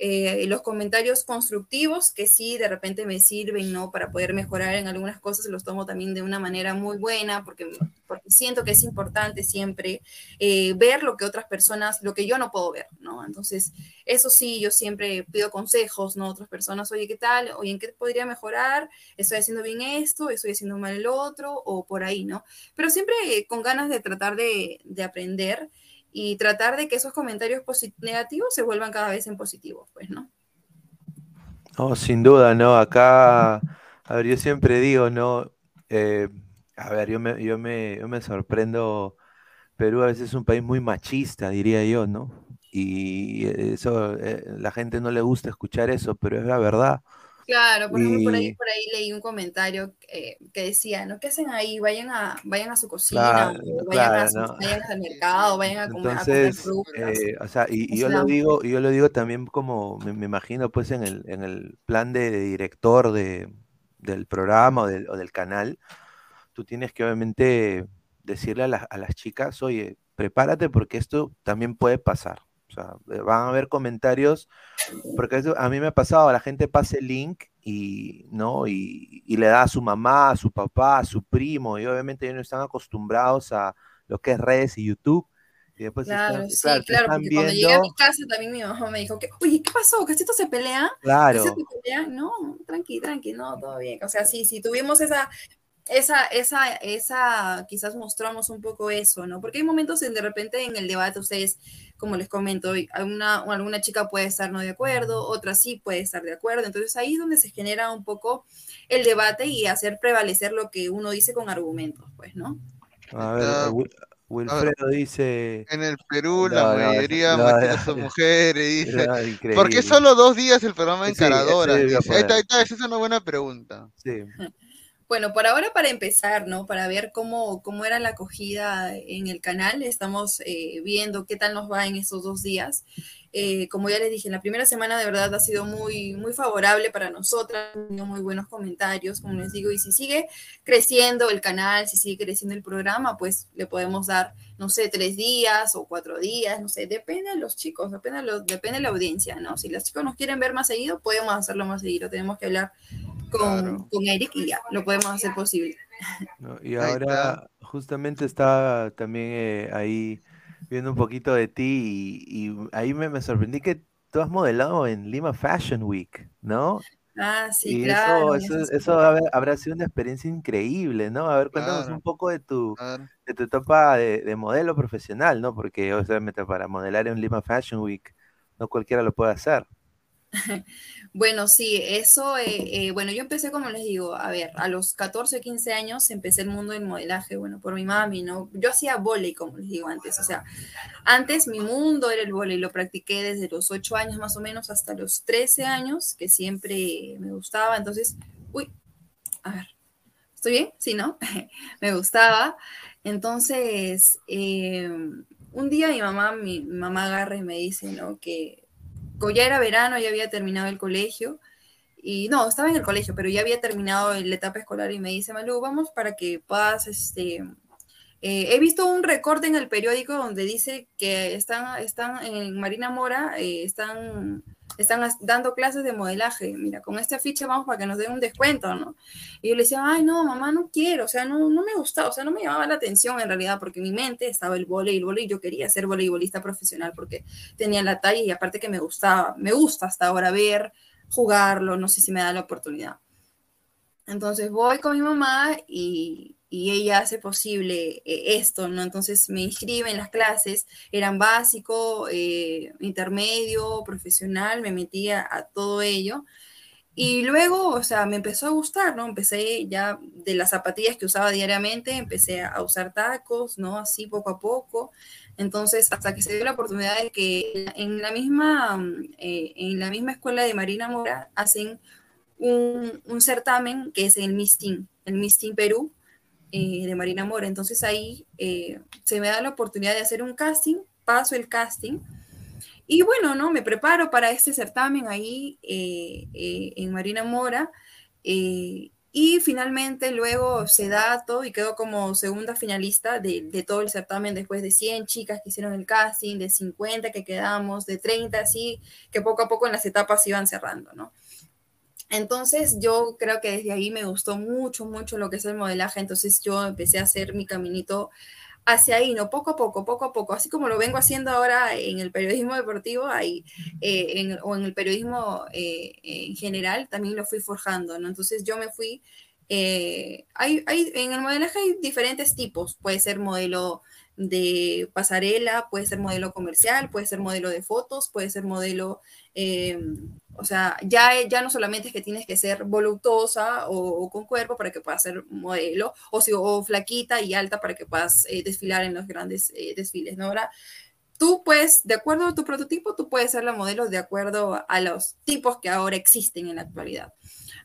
Eh, los comentarios constructivos que sí de repente me sirven, ¿no? Para poder mejorar en algunas cosas, los tomo también de una manera muy buena, porque, porque siento que es importante siempre eh, ver lo que otras personas, lo que yo no puedo ver, ¿no? Entonces, eso sí, yo siempre pido consejos, ¿no? Otras personas, oye, ¿qué tal? Oye, ¿en qué podría mejorar? ¿Estoy haciendo bien esto? ¿Estoy haciendo mal el otro? O por ahí, ¿no? Pero siempre con ganas de tratar de, de aprender y tratar de que esos comentarios negativos se vuelvan cada vez en positivos, pues, ¿no? No, sin duda, ¿no? Acá, a ver, yo siempre digo, ¿no? Eh, a ver, yo me, yo, me, yo me sorprendo, Perú a veces es un país muy machista, diría yo, ¿no? Y eso, eh, la gente no le gusta escuchar eso, pero es la verdad. Claro, por ejemplo, por ahí, por ahí leí un comentario eh, que decía, ¿no? ¿Qué hacen ahí? Vayan a, vayan a su cocina, vayan, al mercado, vayan a comer, Entonces, eh, o sea, y, yo lo digo, yo lo digo también como me, imagino pues en el, en el plan de, director de, del programa o del, o del, canal, tú tienes que obviamente decirle a, a las chicas, oye, prepárate porque esto también puede pasar. Sea, eh, van a haber comentarios, porque a mí me ha pasado, la gente pasa el link y, ¿no? Y, le da a su mamá, a su papá, a su primo, y obviamente ellos no están acostumbrados a lo que es redes y YouTube. Y después claro, sí, claro, porque cuando llegué a mi casa también mi mamá me dijo que, oye, ¿qué pasó? ¿Casito se pelea? Claro. se pelea? No, tranqui, tranqui, no, todo bien. O sea, sí, sí, tuvimos esa esa, esa, esa, quizás mostramos un poco eso, ¿no? Porque hay momentos en de repente en el debate ustedes, como les comento, alguna, alguna chica puede estar no de acuerdo, otra sí puede estar de acuerdo, entonces ahí es donde se genera un poco el debate y hacer prevalecer lo que uno dice con argumentos, pues, ¿no? A ver, Wilfredo dice. En el Perú la mayoría no, son mujeres, dice. ¿Por qué solo dos días el programa Encaradora? ahí está, ahí está, esa es una buena pregunta. Sí. Bueno, por ahora para empezar, ¿no? Para ver cómo, cómo era la acogida en el canal, estamos eh, viendo qué tal nos va en estos dos días. Eh, como ya les dije, la primera semana de verdad ha sido muy, muy favorable para nosotras, muy buenos comentarios, como les digo, y si sigue creciendo el canal, si sigue creciendo el programa, pues le podemos dar, no sé, tres días o cuatro días, no sé, depende de los chicos, depende de, depende de la audiencia, ¿no? Si los chicos nos quieren ver más seguido, podemos hacerlo más seguido, tenemos que hablar con, con Eric y ya, lo podemos hacer posible. y ahora justamente está también eh, ahí viendo un poquito de ti y, ahí me, sorprendí que tú has modelado en Lima Fashion Week, ¿no? Ah, sí, y claro. Eso, eso, habrá sido una experiencia increíble, ¿no? A ver, cuéntanos un poco de tu, de tu etapa de, de, modelo profesional, ¿no? Porque, obviamente, para modelar en Lima Fashion Week, no cualquiera lo puede hacer. Bueno, sí, eso, eh, eh, bueno, yo empecé, como les digo, a ver, a los 14, 15 años empecé el mundo del modelaje, bueno, por mi mami, ¿no? Yo hacía volei, como les digo antes, o sea, antes mi mundo era el volei, lo practiqué desde los 8 años más o menos hasta los 13 años, que siempre me gustaba, entonces, uy, a ver, ¿estoy bien? Sí, ¿no? me gustaba, entonces, eh, un día mi mamá, mi mamá agarra y me dice, ¿no? Que ya era verano, ya había terminado el colegio. Y no, estaba en el colegio, pero ya había terminado la etapa escolar y me dice, Malú, vamos para que puedas, este, eh, he visto un recorte en el periódico donde dice que están, están en Marina Mora, eh, están están dando clases de modelaje, mira, con esta ficha vamos para que nos den un descuento, ¿no? Y yo le decía, ay, no, mamá, no quiero, o sea, no, no me gustaba, o sea, no me llamaba la atención en realidad, porque mi mente estaba el el volei, yo quería ser voleibolista profesional porque tenía la talla y aparte que me gustaba, me gusta hasta ahora ver, jugarlo, no sé si me da la oportunidad. Entonces voy con mi mamá y, y ella hace posible eh, esto, ¿no? Entonces me inscribe en las clases, eran básico, eh, intermedio, profesional, me metía a todo ello. Y luego, o sea, me empezó a gustar, ¿no? Empecé ya de las zapatillas que usaba diariamente, empecé a usar tacos, ¿no? Así poco a poco. Entonces, hasta que se dio la oportunidad de que en la misma, eh, en la misma escuela de Marina Mora hacen un, un certamen que es el Mistin, el Mistin Perú, eh, de Marina Mora. Entonces ahí eh, se me da la oportunidad de hacer un casting, paso el casting. Y bueno, ¿no? Me preparo para este certamen ahí eh, en Marina Mora. y finalmente luego se da todo y quedo como segunda finalista de, todo el certamen después de 100 chicas que hicieron el casting, de 50 que quedamos, de 30, así que poco a poco en las etapas iban cerrando, ¿no? Entonces yo creo que desde ahí me gustó mucho, mucho lo que es el modelaje, entonces yo empecé a hacer mi caminito hacia ahí, ¿no? Poco a poco, poco a poco, así como lo vengo haciendo ahora en el periodismo deportivo ahí, eh, o en el periodismo eh, en general, también lo fui forjando. Entonces yo me fui, eh, hay, hay, en el modelaje hay diferentes tipos, puede ser modelo de pasarela, puede ser modelo comercial, puede ser modelo de fotos, puede ser modelo o sea, ya, ya no solamente es que tienes que ser voluptuosa o, con cuerpo para que puedas ser modelo, o, si, o flaquita y alta para que puedas eh, desfilar en los grandes eh, desfiles, ¿no? Ahora, tú puedes, de acuerdo a tu prototipo, tú puedes ser la modelo de acuerdo a los tipos que ahora existen en la actualidad.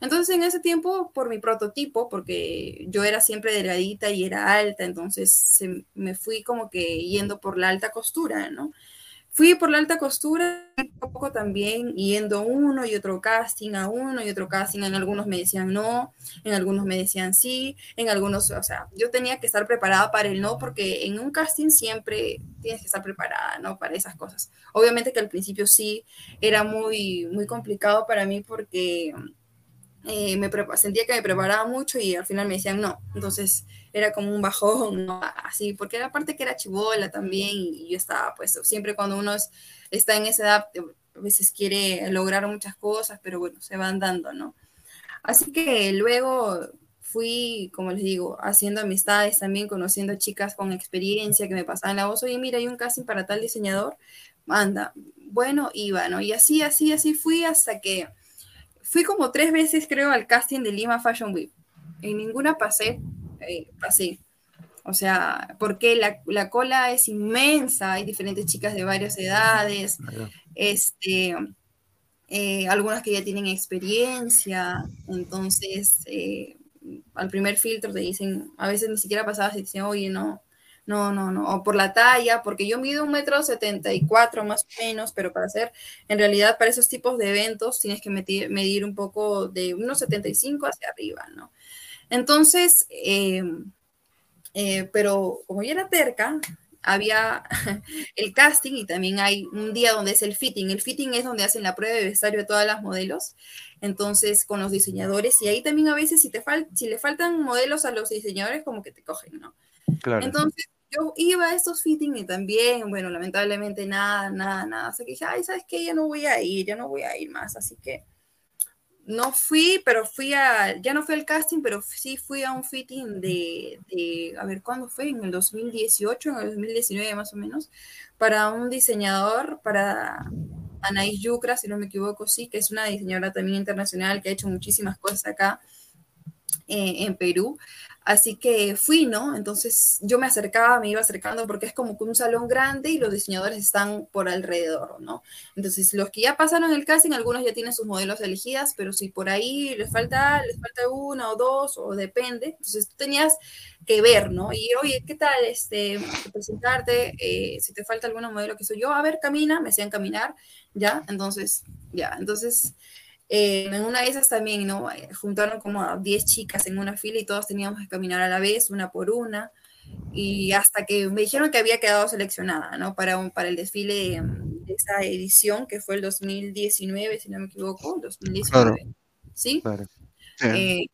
Entonces, en ese tiempo, por mi prototipo, porque yo era siempre delgadita y era alta, entonces me fui como que yendo por la alta costura, ¿no? Fui por la alta costura, un poco también yendo uno y otro casting a uno y otro casting. En algunos me decían no, en algunos me decían sí, en algunos, o sea, yo tenía que estar preparada para el no, porque en un casting siempre tienes que estar preparada, ¿no? Para esas cosas. Obviamente que al principio sí era muy, muy complicado para mí porque eh, me sentía que me preparaba mucho y al final me decían no. Entonces era como un bajón, así, porque era parte que era chivola también y yo estaba, pues siempre cuando uno está en esa edad, eh, a veces quiere lograr muchas cosas, pero bueno, se van dando, ¿no? Así que luego fui, como les digo, haciendo amistades también, conociendo chicas con experiencia que me pasaban la voz, oye, mira, hay un casting para tal diseñador, anda, bueno, iba, ¿no? Y así, así, así fui hasta que Fui como tres veces, creo, al casting de Lima Fashion Week. En ninguna pasé, eh, pasé. O sea, porque la, la, cola es inmensa, hay diferentes chicas de varias edades, este, eh, algunas que ya tienen experiencia, entonces eh, al primer filtro te dicen, a veces ni siquiera pasabas y te dicen, oye, no, no, no, no, o por la talla, porque yo mido un metro setenta y cuatro más o menos, pero para hacer, en realidad para esos tipos de eventos tienes que medir, medir un poco de unos 75 hacia arriba, ¿no? Entonces, eh, eh, pero como yo era terca, había el casting y también hay un día donde es el fitting. El fitting es donde hacen la prueba de vestuario de todas las modelos, entonces con los diseñadores y ahí también a veces si, te fal si le faltan modelos a los diseñadores como que te cogen, ¿no? Claro. Entonces yo iba a estos fitting y también, bueno, lamentablemente nada, nada, nada. Así que dije, ay, ¿sabes qué? Ya no voy a ir, ya no voy a ir más. Así que no fui, pero fui a, ya no fui al casting, pero sí fui a un fitting de, de, a ver, ¿cuándo fue? En el 2018, en el 2019 más o menos, para un diseñador, para Anaís Yucra, si no me equivoco, sí, que es una diseñadora también internacional que ha hecho muchísimas cosas acá eh, en Perú. Así que fui, ¿no? Entonces yo me acercaba, me iba acercando porque es como un salón grande y los diseñadores están por alrededor, ¿no? Entonces los que ya pasaron el casting, algunos ya tienen sus modelos elegidas, pero si por ahí les falta, les falta una o dos, o depende, entonces tú tenías que ver, ¿no? Y oye, ¿qué tal? Este, presentarte, eh, si te falta alguna modelo que soy yo, a ver, camina, me hacían caminar, ¿ya? Entonces, ya, entonces eh, en una de esas también, ¿no? Eh, juntaron como a 10 chicas en una fila y todas teníamos que caminar a la vez, una por una. Y hasta que me dijeron que había quedado seleccionada, ¿no? Para, un, para el desfile de esa edición, que fue el 2019, si no me equivoco, 2019. ¿Sí? Claro. Eh,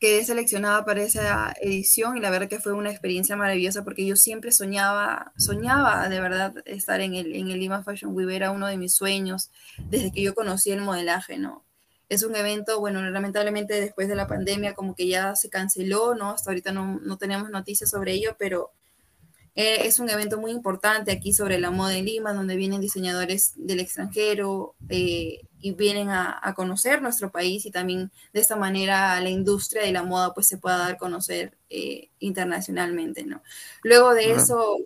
quedé seleccionada para esa edición y la verdad que fue una experiencia maravillosa porque yo siempre soñaba, soñaba de verdad estar en el, en el Lima Fashion Week, era uno de mis sueños desde que yo conocí el modelaje, ¿no? Es un evento, bueno, lamentablemente después de la pandemia como que ya se canceló, ¿no? Hasta ahorita no, no tenemos noticias sobre ello, pero eh, es un evento muy importante aquí sobre la moda en Lima, donde vienen diseñadores del extranjero eh, y vienen a, conocer nuestro país y también de esta manera la industria de la moda pues se pueda dar a conocer eh, internacionalmente, ¿no? Luego de eso,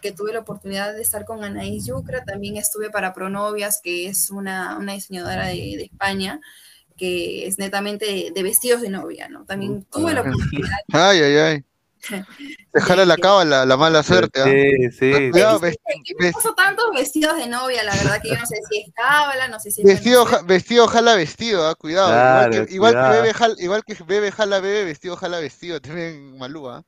que tuve la oportunidad de estar con Anaís Yucra, también estuve para Pronovias, que es una, una diseñadora de, de España, que es netamente de, vestidos de novia, ¿no? También tuve la oportunidad. Ay, ay, ay. Dejarle la cábala, la mala suerte. ¿ah? Sí, sí. Cuidado, tantos vestidos de novia, la verdad que yo no sé si es cábala, no sé si es. Vestido, vestido jala vestido, ¿ah? cuidado. igual, que, bebe jala, igual que bebe jala bebe, vestido jala vestido, también malúa. ¿ah?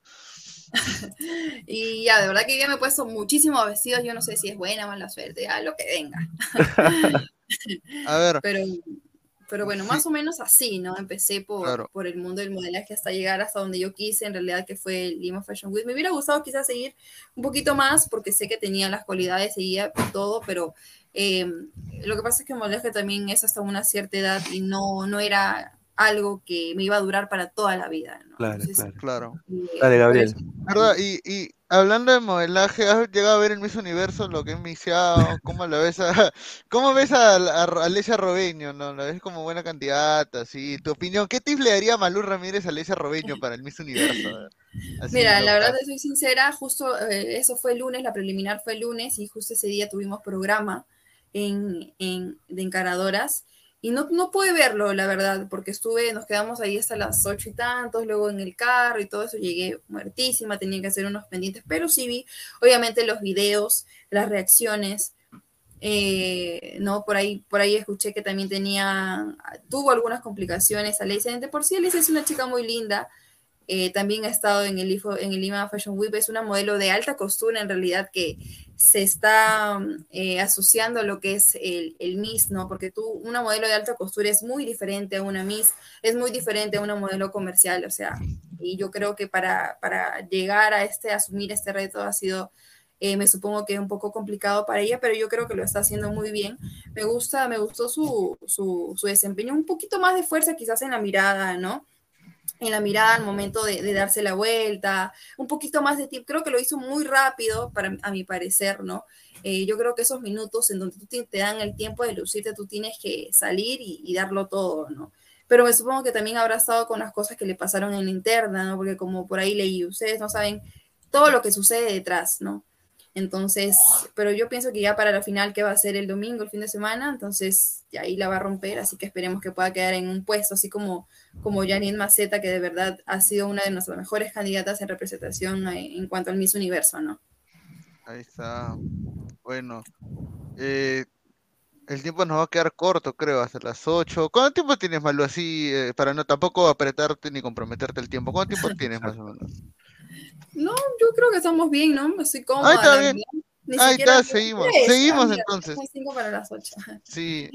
y ya, de verdad que yo me he puesto muchísimos vestidos, yo no sé si es buena o mala suerte, ya lo que venga. A ver. Pero pero bueno, más o menos así, ¿no? Empecé por, por el mundo del modelaje hasta llegar hasta donde yo quise, en realidad que fue el Lima Fashion Week. Me hubiera gustado quizás seguir un poquito más porque sé que tenía las cualidades, seguía todo, pero em, lo que pasa es que el modelaje también es hasta una cierta edad y no, no era algo que me iba a durar para toda la vida. ¿no? Claro, claro. claro. Eh, Dale, Gabriel. ¿Verdad? Y, y hablando de modelaje, ¿has llegado a ver en Miss Universo lo que es Misiao? ¿Cómo la ves a, cómo ves a, Alesia Robeño? ¿no? ¿La ves como buena candidata? Sí. ¿Tu opinión? ¿Qué tips le daría Malú Ramírez a Alesia Robeño para el Miss Universo? Mira, la verdad, soy sincera, justo eh, eso fue el lunes, la preliminar fue el lunes y justo ese día tuvimos programa en, en de encaradoras y no, no pude verlo, la verdad, porque estuve, nos quedamos ahí hasta las ocho y tantos, luego en el carro y todo eso, llegué muertísima, tenía que hacer unos pendientes, pero sí vi, obviamente, los videos, las reacciones, eh, no, por ahí, por ahí escuché que también tenía, tuvo algunas complicaciones Alicia, por sí Alicia es una chica muy linda, eh, también ha estado en el, en el Lima Fashion Week, es una modelo de alta costura en realidad que se está eh, asociando a lo que es el, el, Miss, ¿no? Porque tú, una modelo de alta costura es muy diferente a una Miss, es muy diferente a una modelo comercial, o sea, y yo creo que para, para llegar a este, asumir este reto ha sido, eh, me supongo que un poco complicado para ella, pero yo creo que lo está haciendo muy bien. Me gusta, me gustó su, su, su desempeño, un poquito más de fuerza quizás en la mirada, ¿no? En la mirada al momento de, darse la vuelta, un poquito más de tiempo, creo que lo hizo muy rápido, para, a mi parecer, ¿no? Eh, yo creo que esos minutos en donde tú te, dan el tiempo de lucirte, tú tienes que salir y, darlo todo, ¿no? pero me supongo que también habrá estado con las cosas que le pasaron en la interna, ¿no? Porque como por ahí leí, ustedes no saben todo lo que sucede detrás, ¿no? Entonces, pero yo pienso que ya para la final, que va a ser el domingo, el fin de semana, entonces ya ahí la va a romper, así que esperemos que pueda quedar en un puesto, así como, como Janine Maceta, que de verdad ha sido una de nuestras mejores candidatas en representación eh, en cuanto al Miss Universo, ¿no? Ahí está. Bueno, eh, el tiempo nos va a quedar corto, creo, hasta las 8. ¿Cuánto tiempo tienes, Malu, así, eh, para no tampoco apretarte ni comprometerte el tiempo? ¿Cuánto tiempo tienes más o menos? No, yo creo que estamos bien, ¿no? Estoy cómoda. Ahí está bien. Ahí está, seguimos. seguimos entonces. para las 8. Sí.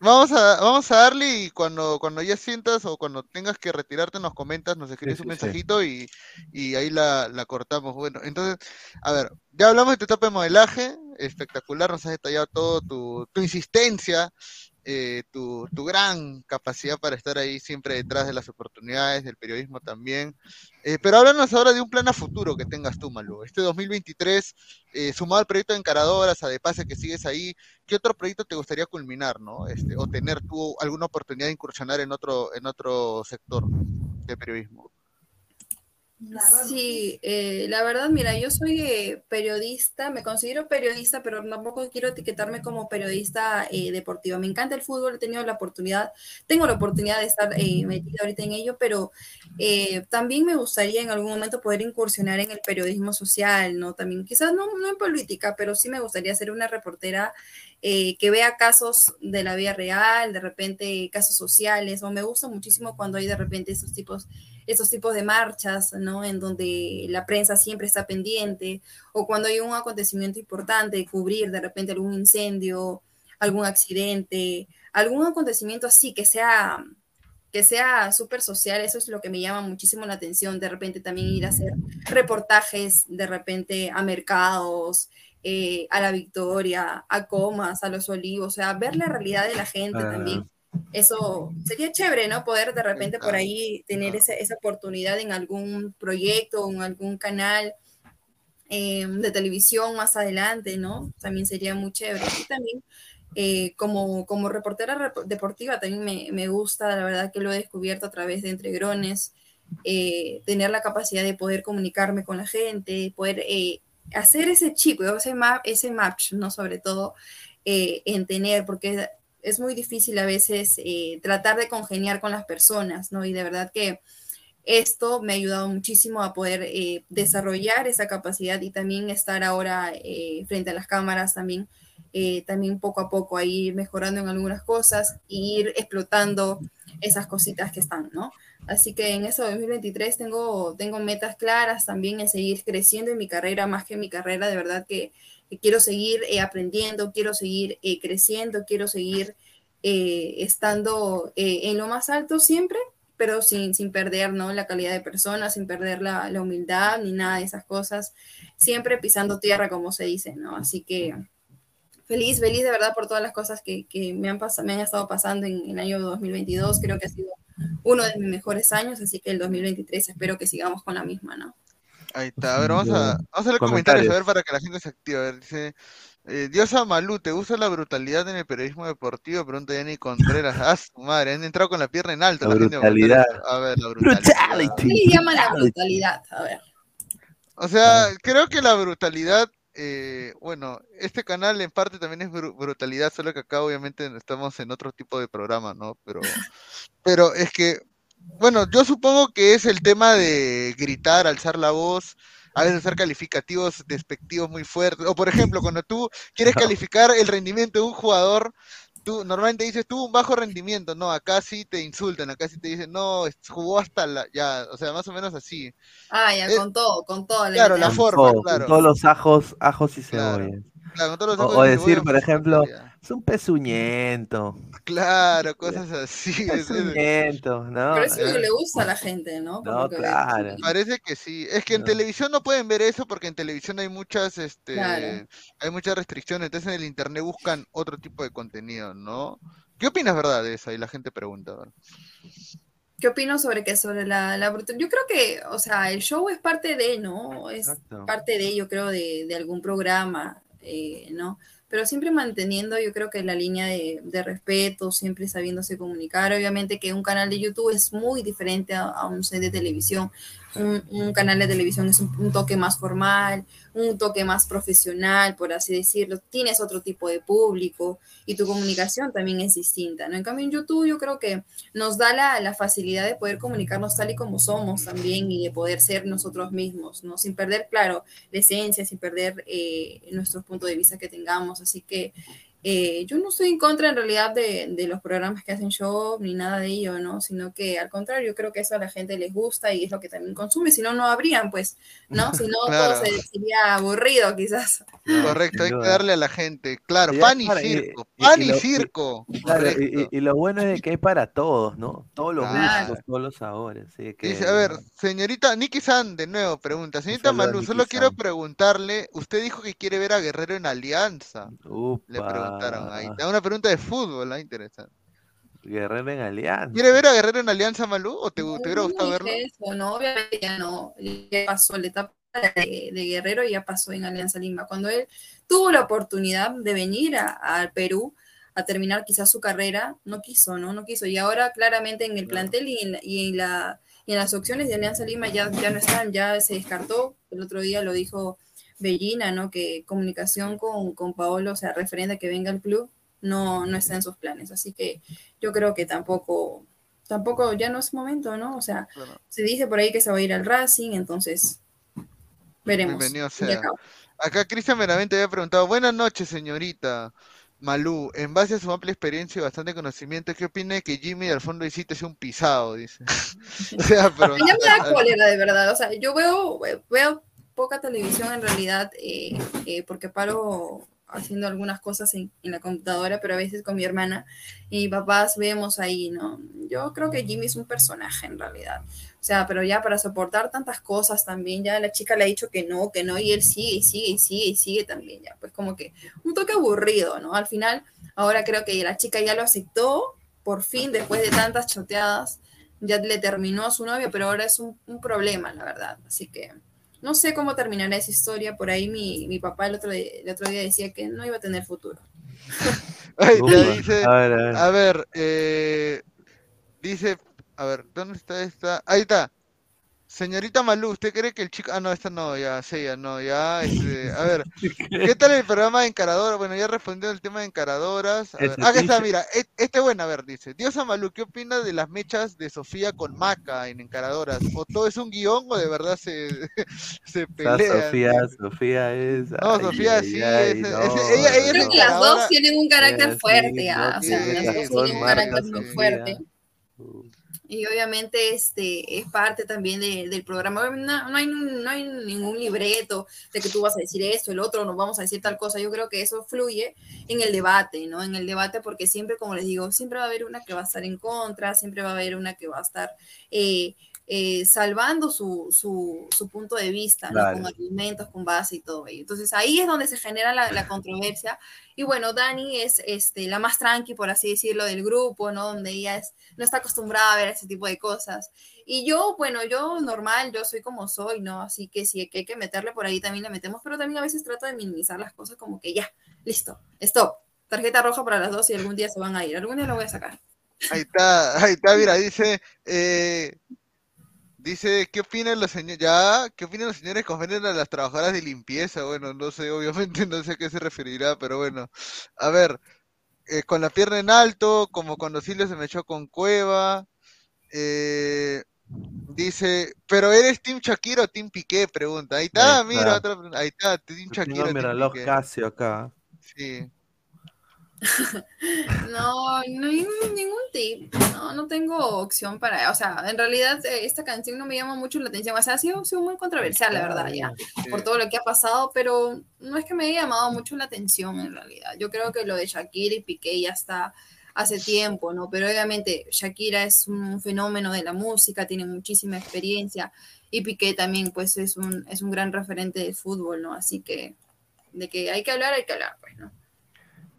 Vamos a, vamos a darle y cuando, cuando ya sientas o cuando tengas que retirarte nos comentas, nos escribes un mensajito y, y, ahí la, la, cortamos. Bueno, entonces, a ver, ya hablamos de tu etapa de modelaje, espectacular, nos has detallado todo tu, tu insistencia eh, tu, tu, gran capacidad para estar ahí siempre detrás de las oportunidades, del periodismo también. Eh, pero háblanos ahora de un plan a futuro que tengas tú, Malu. Este 2023, eh, sumado al proyecto de Encaradoras, a De Pase que sigues ahí, ¿qué otro proyecto te gustaría culminar, no? Este, o tener tú alguna oportunidad de incursionar en otro, en otro sector de periodismo. Sí, eh, la verdad, mira, yo soy eh, periodista, me considero periodista, pero tampoco quiero etiquetarme como periodista eh, deportiva. Me encanta el fútbol, he tenido la oportunidad, tengo la oportunidad de estar metida ahorita en ello, pero también me gustaría en algún momento poder incursionar en el periodismo social, ¿no? También, quizás no, no en política, pero sí me gustaría ser una reportera que vea casos de la vida real, de repente casos sociales, o me gusta muchísimo cuando hay de repente esos tipos esos tipos de marchas, ¿no? En donde la prensa siempre está pendiente, o cuando hay un acontecimiento importante, cubrir de repente algún incendio, algún accidente, algún acontecimiento así que sea que sea súper social, eso es lo que me llama muchísimo la atención, de repente también ir a hacer reportajes, de repente a mercados, eh, a la Victoria, a Comas, a los Olivos, o sea, ver la realidad de la gente también eso sería chévere, ¿no? Poder de repente por ahí tener esa, esa oportunidad en algún proyecto o en algún canal eh, de televisión más adelante, ¿no? También sería muy chévere. Y también eh, como, como reportera deportiva también me, me, gusta, la verdad que lo he descubierto a través de Entregrones, eh, tener la capacidad de poder comunicarme con la gente, poder hacer ese chip, ese, map, ese match, ¿no? Sobre todo en tener, porque es muy difícil a veces eh, tratar de congeniar con las personas, ¿no? Y de verdad que esto me ha ayudado muchísimo a poder eh, desarrollar esa capacidad y también estar ahora eh, frente a las cámaras también, también poco a poco a ir mejorando en algunas cosas e ir explotando esas cositas que están, ¿no? Así que en eso 2023 tengo, tengo metas claras también en seguir creciendo en mi carrera, más que en mi carrera, de verdad que quiero seguir eh, aprendiendo, quiero seguir eh, creciendo, quiero seguir eh, estando en lo más alto siempre, pero sin, sin perder ¿no? la calidad de persona, sin perder la, la, humildad ni nada de esas cosas, siempre pisando tierra, como se dice, ¿no? Así que feliz, feliz de verdad por todas las cosas que, que me, han me han estado pasando en, en el año 2022, creo que ha sido uno de mis mejores años, así que el 2023 espero que sigamos con la misma, ¿no? Ahí está, a ver, vamos a, vamos a leer comentarios. a ver, para que la gente se active. A ver, dice, eh, Diosa Malú, ¿te gusta la brutalidad en el periodismo deportivo? Pregunta Jenny Contreras. Ah, su madre, han entrado con la pierna en alto. La, brutalidad. A ver, la brutalidad. ¿Qué le llama la brutalidad? A ver. O sea, creo que la brutalidad, eh, bueno, este canal en parte también es brutalidad, solo que acá obviamente estamos en otro tipo de programa, ¿no? Pero, pero es que bueno, yo supongo que es el tema de gritar, alzar la voz, a veces hacer calificativos despectivos muy fuertes. O por ejemplo, cuando tú quieres calificar el rendimiento de un jugador, tú normalmente dices, tuvo un bajo rendimiento, no, acá sí te insultan, acá sí te dicen, no, jugó hasta la, ya, o sea, más o menos así. Ah, ya, con todo, con todo. Claro, la forma, claro. Todos los ajos, ajos y cebollas. Claro, todos los o, o decir, por ejemplo, es un pezuñento. Claro, cosas así. Pezuñento, ¿no? Pero eso es lo que le gusta a la gente, ¿no? no, claro. Parece que sí. Es que en televisión no pueden ver eso porque en televisión hay muchas, este, hay muchas restricciones. Entonces en el internet buscan otro tipo de contenido, ¿no? ¿Qué opinas, verdad, de eso? Y la gente pregunta. ¿Qué opino sobre qué? Sobre la, la Yo creo que, o sea, el show es parte de, ¿no? Es parte de, yo creo, de, de algún programa, eh, ¿no? Pero siempre manteniendo yo creo que la línea de, de respeto, siempre sabiéndose comunicar. Obviamente que un canal de YouTube es muy diferente a, a un set de televisión un, canal de televisión es un, toque más formal, un toque más profesional, por así decirlo. Tienes otro tipo de público y tu comunicación también es distinta, ¿no? En cambio, en YouTube yo creo que nos da la, facilidad de poder comunicarnos tal y como somos también y de poder ser nosotros mismos, ¿no? Sin perder, claro, la esencia, sin perder eh, nuestros puntos de vista que tengamos. Así que eh, yo no estoy en contra en realidad de, de, los programas que hacen show ni nada de ello, ¿no? Sino que al contrario, yo creo que eso a la gente les gusta y es lo que también consume, si no, no habrían, pues, ¿no? Si no, todo sería aburrido quizás. Correcto, hay que darle a la gente, claro, pan y circo, pan y, circo. y, lo bueno es que hay para todos, ¿no? Todos los gustos, todos los sabores. Dice, a ver, señorita Nikki San, de nuevo, pregunta, señorita Manu, solo quiero preguntarle, usted dijo que quiere ver a Guerrero en Alianza. Le Ahí. Una pregunta de fútbol, ¿ah? interesante. Guerrero en Alianza. ¿Quiere ver a Guerrero en Alianza, Malú? ¿O te, hubiera gustado verlo? Eso, no, obviamente ya no. Ya pasó la etapa de, Guerrero y ya pasó en Alianza Lima. Cuando él tuvo la oportunidad de venir al Perú a terminar quizás su carrera, no quiso, ¿no? No quiso. Y ahora claramente en el plantel y en, y en, la, y en las opciones de Alianza Lima ya, ya no están, ya se descartó. El otro día lo dijo Bellina, ¿no? Que comunicación con, con Paolo, o sea, referente a que venga al club, no, no está en sus planes. Así que yo creo que tampoco, tampoco ya no es momento, ¿no? O sea, se dice por ahí que se va a ir al Racing, entonces veremos. Bienvenido sea. Acá Cristian Meramente había preguntado, buenas noches, señorita. Malú, en base a su amplia experiencia y bastante conocimiento, ¿qué opina de que Jimmy al fondo hiciste un pisado? Dice. o sea, pero... Ya me da cólera, de verdad. O sea, yo veo, veo poca televisión en realidad, eh, eh, porque paro haciendo algunas cosas en, la computadora, pero a veces con mi hermana y papás vemos ahí, ¿no? Yo creo que Jimmy es un personaje en realidad. O sea, pero ya para soportar tantas cosas también, ya la chica le ha dicho que no, que no, y él sigue y sigue y sigue y sigue también, ya, pues como que un toque aburrido, ¿no? Al final, ahora creo que la chica ya lo aceptó, por fin, después de tantas choteadas, ya le terminó a su novio, pero ahora es un, un problema, la verdad. Así que no sé cómo terminará esa historia. Por ahí mi, mi papá el otro, el otro día decía que no iba a tener futuro. dice, a ver, eh, dice, a ver, ¿dónde está esta? Ahí está. Señorita Malú, ¿usted cree que el chico... Ah, no, esta no, ya, sí, ya, no, ya, este... A ver, ¿qué tal el programa de encaradoras? Bueno, ya respondió el tema de encaradoras. A ver, aquí está, mira, e, este bueno, a ver, dice. Diosa Malú, ¿qué opina de las mechas de Sofía con Maca en encaradoras? ¿O todo es un guion o de verdad se, se pelea? Sofía, Sofía es... No, Sofía sí, es, Creo que las dos tienen un carácter fuerte, ah, o sea, las dos tienen un carácter muy fuerte. Y obviamente este es parte también de, del programa. No, no, hay, no hay ningún libreto de que tú vas a decir esto, el otro, nos vamos a decir tal cosa. Yo creo que eso fluye en el debate, ¿no? En el debate porque siempre, como les digo, siempre va a haber una que va a estar en contra, siempre va a haber una que va a estar... Eh, eh, salvando su, su, su, punto de vista, ¿no? con argumentos, con base y todo ello. Entonces ahí es donde se genera la, la, controversia. Y bueno, Dani es este, la más tranqui, por así decirlo, del grupo, ¿no? Donde ella es, no está acostumbrada a ver ese tipo de cosas. Y yo, bueno, yo normal, yo soy como soy, ¿no? Así que si hay que meterle por ahí, también le metemos, pero también a veces trato de minimizar las cosas como que ya, listo, stop, tarjeta roja para las dos y algún día se van a ir, algún día lo voy a sacar. Ahí está, ahí está, mira, dice, eh, Dice, ¿qué opinan los señores? Ya, ¿qué opinan los señores con a las trabajadoras de limpieza? Bueno, no sé, obviamente no sé a qué se referirá, pero bueno. A ver, eh, con la pierna en alto, como cuando Silvio se me echó con Cueva. Eh, dice, ¿pero eres Team Shakira o Team Piqué? Pregunta. Ahí está, mira, otra, ahí está, Team Shakira. Mira, los Casio acá. Sí. no, no hay ningún tip, no, no tengo opción para, o sea, en realidad eh, esta canción no me llama mucho la atención, o sea, ha sido, muy controversial, la verdad, ya, por todo lo que ha pasado, pero no es que me haya llamado mucho la atención en realidad, yo creo que lo de Shakira y Piqué ya está hace tiempo, ¿no? Pero obviamente Shakira es un fenómeno de la música, tiene muchísima experiencia, y Piqué también, pues, es un, es un gran referente del fútbol, ¿no? Así que, de que hay que hablar, hay que hablar, pues, ¿no?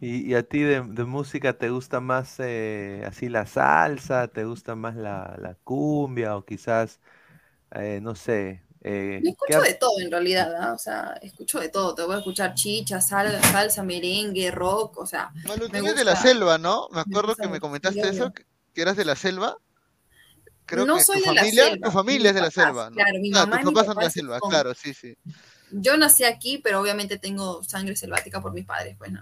¿Y, a ti de, música te gusta más eh, así la salsa? ¿Te gusta más la, cumbia? O quizás, eh, no sé, Eh, Yo escucho ¿qué- de todo en realidad, ¿ah? o sea, escucho de todo. Te voy a escuchar chicha, sal- salsa, merengue, rock, o sea, tú me eres de la selva, ¿no? Me acuerdo que me comentaste eso, que que eras de la selva. Creo no que soy tu de la selva. tu familia es de la papás, selva, ¿no? Claro, mi mamá tus mi son de la selva, claro, sí, sí. Yo nací aquí, pero obviamente tengo sangre selvática por mis padres, pues no.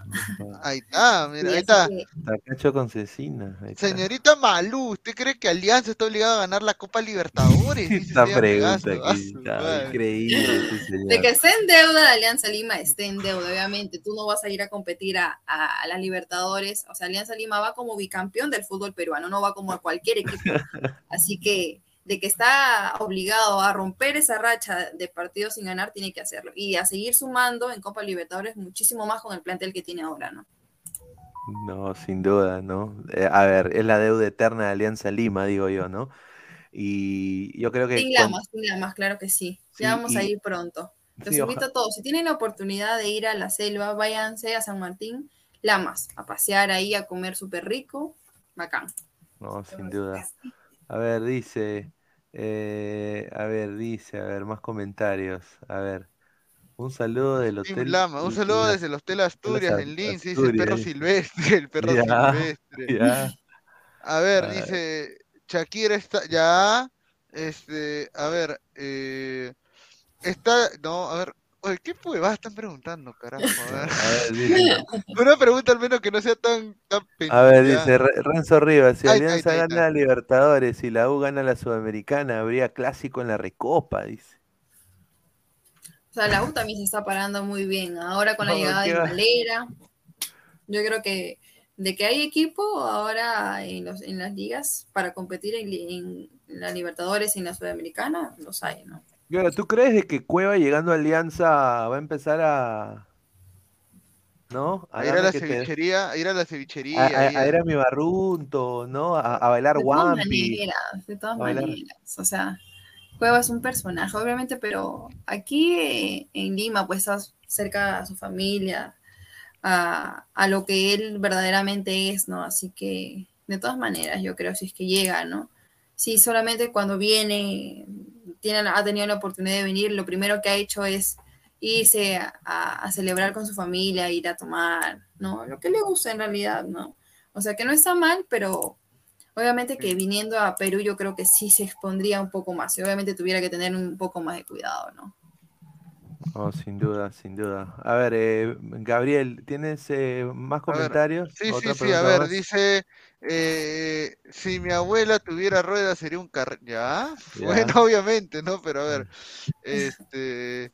Ahí está, mira, ahí está. que- Tacacho con cecina. Señorita Malú, ¿usted cree que Alianza está obligado a ganar la Copa Libertadores? Esta pregunta aquí, Ah, está increíble, sí, señor. De que esté en deuda la Alianza Lima, esté en deuda, obviamente. Tú no vas a ir a competir a, a, a las Libertadores. O sea, Alianza Lima va como bicampeón del fútbol peruano, no va como a cualquier equipo. Así que de que está obligado a romper esa racha de partidos sin ganar, tiene que hacerlo. Y a seguir sumando en Copa Libertadores muchísimo más con el plantel que tiene ahora, ¿no? No, sin duda, ¿no? Eh, a ver, es la deuda eterna de Alianza Lima, digo yo, ¿no? Y yo creo que Sin con- Lamas, sin Lamas, claro que sí. Sí, Ya vamos a ir pronto. Los sí, invito a todos. Si tienen la oportunidad de ir a la selva, váyanse a San Martín, Lamas, a pasear ahí, a comer súper rico. Bacán. No, sin duda. A ver, dice, eh, a ver, dice, a ver, más comentarios. A ver, un saludo del hotel. Lama, un saludo desde el Hotel Asturias Ast- en Linz, dice el perro silvestre, el perro Ya, silvestre. Ya, A ver, dice Shakira está ya, este, a ver, eh, está, no, a ver, oye, ¿qué huevadas están preguntando, carajo? A ver, a ver, dice, una pregunta al menos que no sea tan, tan a ver, dice Re- Renzo Rivas, si ahí Alianza gana la Libertadores y la U gana la Sudamericana, habría clásico en la Recopa, dice. O sea, la U también se está parando muy bien. Ahora con la No, llegada de va. Valera, yo creo que de que hay equipo ahora en, los, en las ligas para competir en, en la Libertadores y en la Sudamericana, los hay, ¿no? Y ahora, ¿tú crees de que Cueva llegando a Alianza va a empezar a... ¿No? A ir a la te- cevichería, a ir a la cevichería, a- ahí a a- ir a mi barrunto, ¿no? A, bailar De todas maneras, de todas bailar. maneras. O sea, Cueva es un personaje, obviamente, pero aquí en Lima, pues estás cerca a su familia, a, a lo que él verdaderamente es, ¿no? Así que, de todas maneras, yo creo, si es que llega, ¿no? Si solamente cuando viene, tiene, ha tenido la oportunidad de venir, lo primero que ha hecho es irse a, a- a celebrar con su familia, ir a tomar, ¿no? Lo que le gusta en realidad, ¿no? O sea, que no está mal, pero obviamente que viniendo a Perú yo creo que sí se expondría un poco más y obviamente tuviera que tener un poco más de cuidado, ¿no? Oh, sin duda, sin duda. A ver, eh, Gabriel, ¿tienes eh, más ver, comentarios? Sí, sí, ¿Otra sí, a ver, más? dice, eh, si mi abuela tuviera ruedas sería un carro, ¿ya? Ya. Bueno, obviamente, ¿no? Pero a ver, este,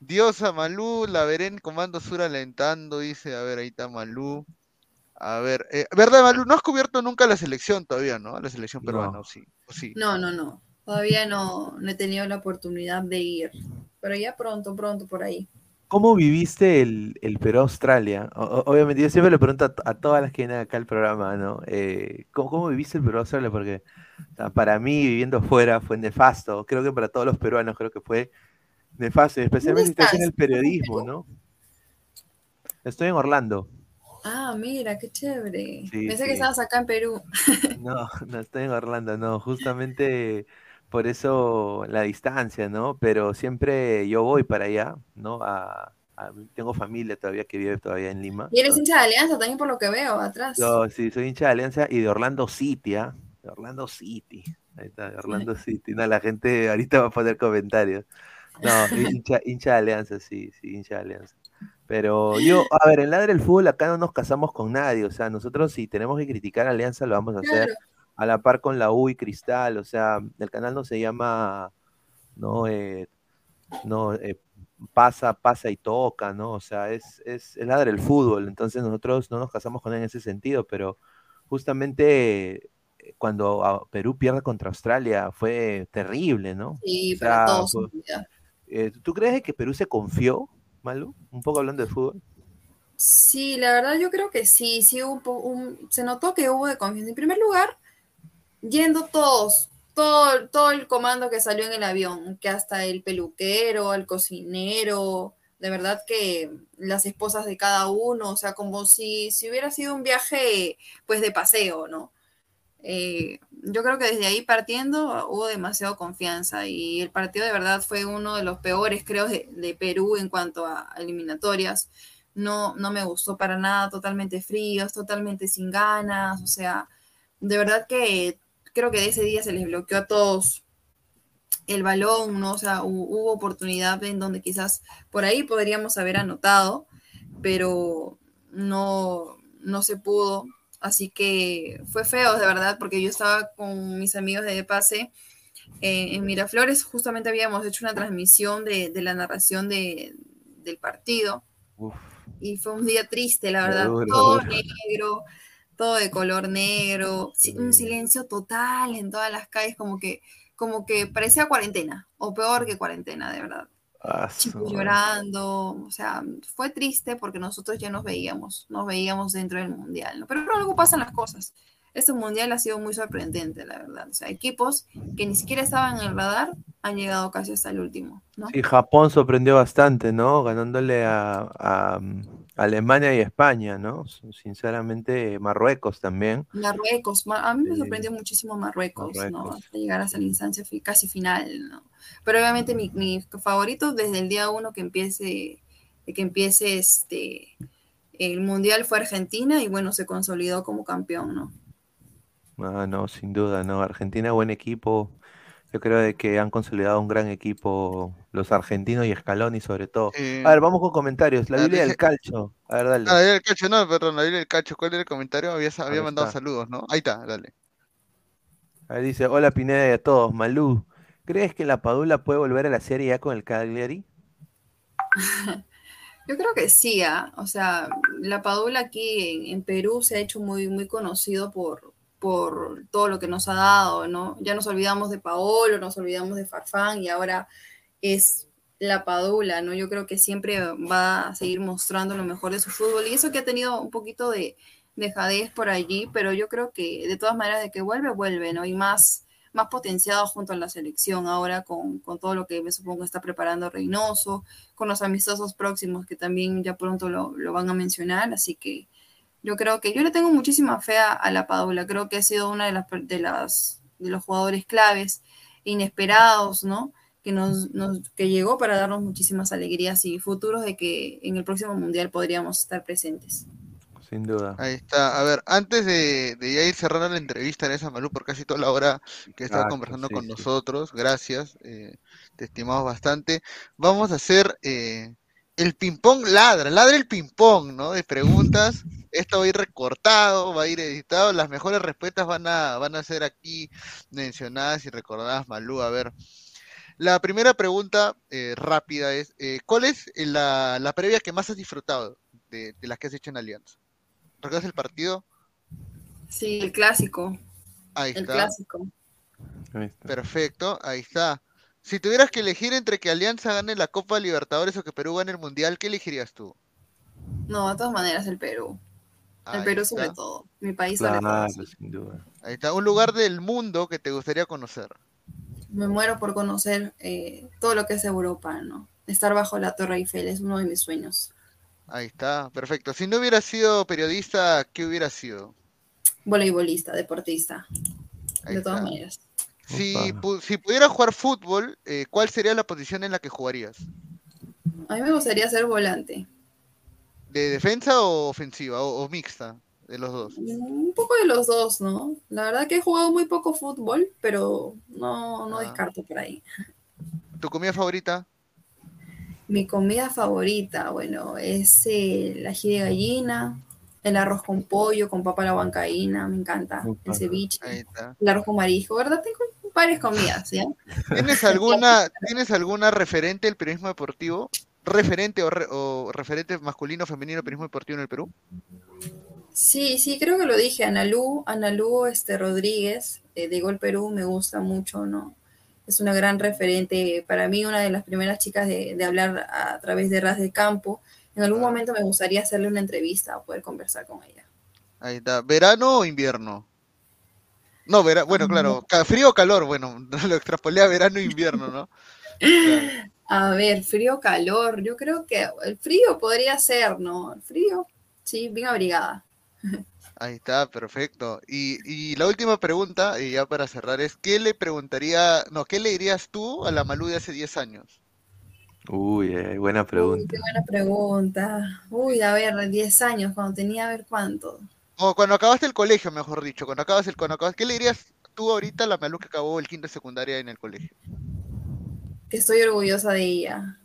Diosa Malú, la veré en Comando Sur alentando, dice, a ver, ahí está Malú. A ver, eh, ¿verdad, Malú? No has cubierto nunca la selección todavía, ¿no? La selección peruana, No. ¿o sí? ¿O sí? No, no, no. Todavía no, no he tenido la oportunidad de ir, pero ya pronto, pronto por ahí. ¿Cómo viviste el, el Perú-Australia? Obviamente, yo siempre le pregunto a, to- a todas las que vienen acá al programa, ¿no? Eh, ¿cómo, cómo viviste el Perú-Australia? Porque o sea, para mí, viviendo fuera, fue nefasto. Creo que para todos los peruanos, creo que fue nefasto, especialmente en el periodismo, ¿no? Estoy en Orlando. Ah, mira, qué chévere. Sí, Pensé sí. que estabas acá en Perú. No, no estoy en Orlando, no, justamente por eso la distancia, ¿no? Pero siempre yo voy para allá, ¿no? A, a- tengo familia todavía que vive todavía en Lima. Y eres entonces- hincha de Alianza también por lo que veo atrás. Yo sí, soy hincha de Alianza y de Orlando City, ¿ah? De Orlando City. Ahí está, de Orlando City. No, la gente ahorita va a poner comentarios. No, hincha, hincha de Alianza, sí, sí, hincha de Alianza. Pero yo, a ver, en Ladre del Fútbol acá no nos casamos con nadie, o sea, nosotros si tenemos que criticar a Alianza lo vamos a hacer. A la par con la U y Cristal, o sea, el canal no se llama, no, eh, no, eh, pasa, pasa y toca, ¿no? O sea, es, es, es ladre el fútbol, entonces nosotros no nos casamos con él en ese sentido, pero justamente eh, cuando a- Perú pierde contra Australia fue terrible, ¿no? Sí, O para todos. eh, ¿tú crees que Perú se confió, Malu? Un poco hablando de fútbol. Sí, la verdad yo creo que sí, sí hubo un un- se notó que hubo de confianza. En primer lugar, yendo todos, todo, todo el comando que salió en el avión, que hasta el peluquero, el cocinero, de verdad que las esposas de cada uno, o sea, como si, si hubiera sido un viaje pues de paseo, ¿no? eh, yo creo que desde ahí partiendo hubo demasiado confianza y el partido de verdad fue uno de los peores, creo, de, Perú en cuanto a eliminatorias. No, no me gustó para nada, totalmente fríos, totalmente sin ganas, o sea, de verdad que creo que de ese día se les bloqueó a todos el balón, ¿no? O sea, hubo oportunidad en donde quizás por ahí podríamos haber anotado, pero no, no se pudo. Así que fue feo, de verdad, porque yo estaba con mis amigos de pase eh, en Miraflores, justamente habíamos hecho una transmisión de, la narración del partido. Y fue un día triste, la verdad, todo negro, todo de color negro, un silencio total en todas las calles, como que, como que parecía cuarentena, o peor que cuarentena, de verdad. Ah, chicos llorando, o sea, fue triste porque nosotros ya nos veíamos, nos veíamos dentro del mundial, ¿no? Pero luego pasan las cosas. Este mundial ha sido muy sorprendente, la verdad. O sea, equipos que ni siquiera estaban en el radar han llegado casi hasta el último, ¿no? Sí, Japón sorprendió bastante, ¿no? Ganándole a, mm, Alemania y España, ¿no? Sinceramente, Marruecos también. Marruecos, a mí me sorprendió muchísimo Marruecos, ¿no? Hasta llegar hasta la instancia casi final, ¿no? Pero obviamente mi, mi favorito desde el día uno que empiece, que empiece este, el Mundial fue Argentina y bueno, se consolidó como campeón, ¿no? Ah, no, sin duda, no. Argentina, buen equipo. Yo creo de que han consolidado un gran equipo los argentinos y Scaloni sobre todo. a ver, vamos con comentarios. La Biblia del Calcho. A ver, dale. Ah, la Biblia del Calcho, no, perdón, la Biblia del Calcho. ¿Cuál era el comentario? Había, había mandado saludos, ¿no? Ahí está, dale. Ahí dice, hola Pineda y a todos. Malú, ¿crees que la Padula puede volver a la serie ya con el Cagliari? Yo creo que sí, ¿ah? o sea, la Padula aquí en, Perú se ha hecho muy, muy conocido por, por todo lo que nos ha dado, ¿no? Ya nos olvidamos de Paolo, nos olvidamos de Farfán y ahora es la Padula, ¿no? Yo creo que siempre va a seguir mostrando lo mejor de su fútbol y eso que ha tenido un poquito de dejadez por allí, pero yo creo que de todas maneras de que vuelve, vuelve, ¿no? Y más, más potenciado junto a la selección ahora con, todo lo que me supongo está preparando Reynoso, con los amistosos próximos que también ya pronto lo, lo van a mencionar, así que yo creo que yo le tengo muchísima fe a, la Padula, creo que ha sido una de las, de las de los jugadores claves, inesperados, ¿no? Que, nos, que llegó para darnos muchísimas alegrías y futuros de que en el próximo mundial podríamos estar presentes. Sin duda. Ahí está. A ver, antes de, de ya ir cerrando la entrevista en esa Malú por casi toda la hora que estaba conversando con nosotros, gracias, eh, te estimamos bastante. Vamos a hacer eh, el ping-pong ladra, ladra el ping-pong, ¿no? De preguntas. Esto va a ir recortado, va a ir editado. Las mejores respuestas van a, van a ser aquí mencionadas y recordadas, Malú. A ver. La primera pregunta eh, rápida es, eh, ¿cuál es la, la, previa que más has disfrutado de, las que has hecho en Alianza? ¿Recuerdas el partido? Sí, el clásico. Ahí el clásico. Perfecto, ahí está. Si tuvieras que elegir entre que Alianza gane la Copa Libertadores o que Perú gane el Mundial, ¿qué elegirías tú? No, de todas maneras el Perú. El Perú sobre todo. Mi país sobre todo. Sin duda. Ahí está. Un lugar del mundo que te gustaría conocer. Me muero por conocer eh, todo lo que es Europa, ¿no? Estar bajo la Torre Eiffel es uno de mis sueños. Ahí está, perfecto. Si no hubiera sido periodista, ¿qué hubiera sido? Voleibolista, deportista. de todas maneras. Si, si pudiera jugar fútbol, eh, ¿cuál sería la posición en la que jugarías? A mí me gustaría ser volante. ¿De defensa o ofensiva? O, mixta? De los dos. Un poco de los dos, ¿no? La verdad que he jugado muy poco fútbol, pero no, no ah. descarto por ahí. ¿Tu comida favorita? Mi comida favorita, bueno, es el ají de gallina, el arroz con pollo, con papa a la bancaína, me encanta, el ceviche, el arroz con marisco, ¿verdad? Tengo varias comidas, ¿ya? ¿Tienes alguna, ¿tienes alguna referente del periodismo deportivo? ¿Referente o, referente masculino o femenino periodismo deportivo en el Perú? Sí, sí, creo que lo dije, Analú, Analú este, Rodríguez, eh, de Gol Perú, me gusta mucho, ¿no? Es una gran referente, para mí una de las primeras chicas de, hablar a través de Ras del Campo. En algún momento me gustaría hacerle una entrevista o poder conversar con ella. Ahí está, ¿verano o invierno? No, bueno, claro, frío o calor, bueno, lo extrapolé a verano e invierno, ¿no? A ver, frío o calor, yo creo que el frío podría ser, ¿no? El frío, sí, bien abrigada. Ahí está, perfecto. Y, y, la última pregunta, y ya para cerrar, es ¿qué le preguntaría, no, qué le dirías tú a la Malú de hace 10 años? Uy, eh, buena pregunta. Uy, qué buena pregunta. Uy, a ver, 10 años, cuando tenía, a ver cuánto. O cuando acabaste el colegio, mejor dicho, cuando acabas el, cuando acabas, ¿qué le dirías tú ahorita a la Malú que acabó el quinto de secundaria en el colegio? Que estoy orgullosa de ella,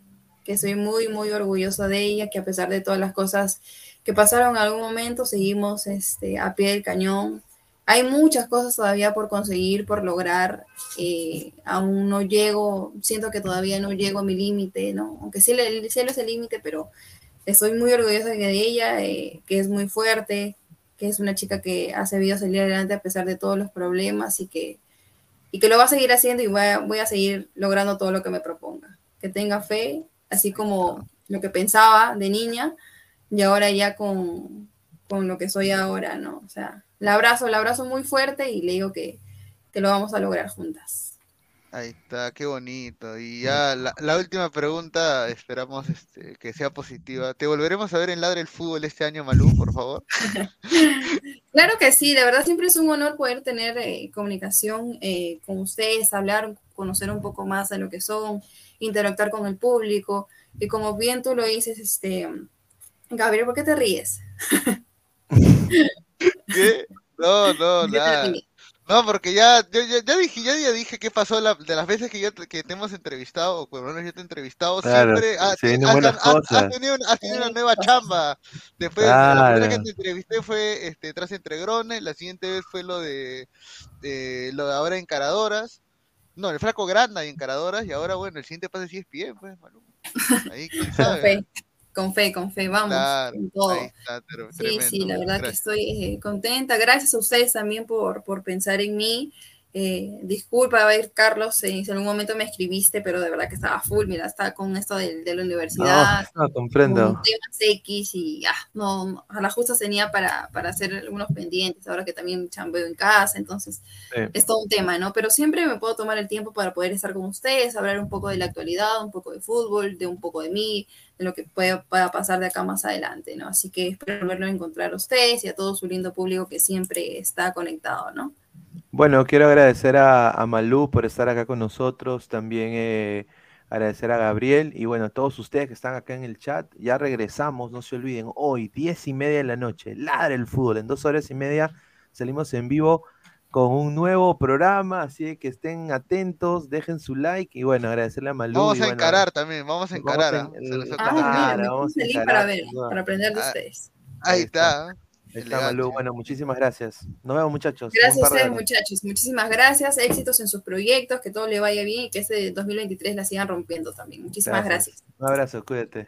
que soy muy, muy orgullosa de ella, que a pesar de todas las cosas que pasaron en algún momento, seguimos este, a pie del cañón. Hay muchas cosas todavía por conseguir, por lograr. Eh, aún no llego, siento que todavía no llego a mi límite, ¿no? Aunque sí, el cielo es el límite, pero estoy muy orgullosa de ella, eh, que es muy fuerte, que es una chica que ha sabido salir adelante a pesar de todos los problemas y que, y que lo va a seguir haciendo y voy a, voy a seguir logrando todo lo que me proponga. Que tenga fe, así como lo que pensaba de niña, y ahora ya con, lo que soy ahora, ¿no? O sea, la abrazo, la abrazo muy fuerte y le digo que, que lo vamos a lograr juntas. Ahí está, qué bonito. Y ya la, última pregunta, esperamos este, que sea positiva. ¿Te volveremos a ver en Ladre el Fútbol este año, Malú, por favor? claro que sí, de verdad siempre es un honor poder tener eh, comunicación eh, con ustedes, hablar, conocer un poco más de lo que son, interactuar con el público. Y como bien tú lo dices, este, Gabriel, ¿por qué te ríes? ¿Qué? No, no, nada. No, porque ya, yo, ya, dije, ya, ya dije qué pasó de las veces que, yo, que te hemos entrevistado, o por lo menos yo te he entrevistado, siempre has, tenido, una nueva chamba. Después, la primera que te entrevisté fue este, tras Entregrones, la siguiente vez fue lo de, lo de ahora Encaradoras. No, el Flaco Granda y Encaradoras, y ahora, bueno, el siguiente pase sí es pie, pues, Ahí, quién sabe. Con fe, con fe, vamos. todo. sí, sí, la verdad que estoy eh, contenta. Gracias a ustedes también por, por pensar en mí. Eh, disculpa, a ver, Carlos, si en algún momento me escribiste, pero de verdad que estaba full, mira, estaba con esto de, la universidad. No, comprendo. Temas X y ah, no, a la justa tenía para, para hacer algunos pendientes, ahora que también chambeo en casa, entonces es todo un tema, ¿no? Pero siempre me puedo tomar el tiempo para poder estar con ustedes, hablar un poco de la actualidad, un poco de fútbol, de un poco de mí, de lo que pueda, pueda pasar de acá más adelante, ¿no? Así que espero volverlo a encontrar a ustedes y a todo su lindo público que siempre está conectado, ¿no? Bueno, quiero agradecer a, a Malú por estar acá con nosotros, también eh, agradecer a Gabriel y bueno, a todos ustedes que están acá en el chat. Ya regresamos, no se olviden, hoy, diez y media de la noche, ladre el fútbol, en dos horas y media salimos en vivo con un nuevo programa, así que estén atentos, dejen su like y bueno, agradecerle a Malú. Vamos a encarar también, vamos a encarar. ¿ah? Ah, vamos a encarar, para ver, para aprender de ah, ustedes. Ahí está. Está Malú. Bueno, muchísimas gracias. Nos vemos, muchachos. Gracias a ustedes, muchachos. Muchísimas gracias. Éxitos en sus proyectos, que todo le vaya bien y que este 2023 la sigan rompiendo también. Muchísimas gracias. Un abrazo, cuídate.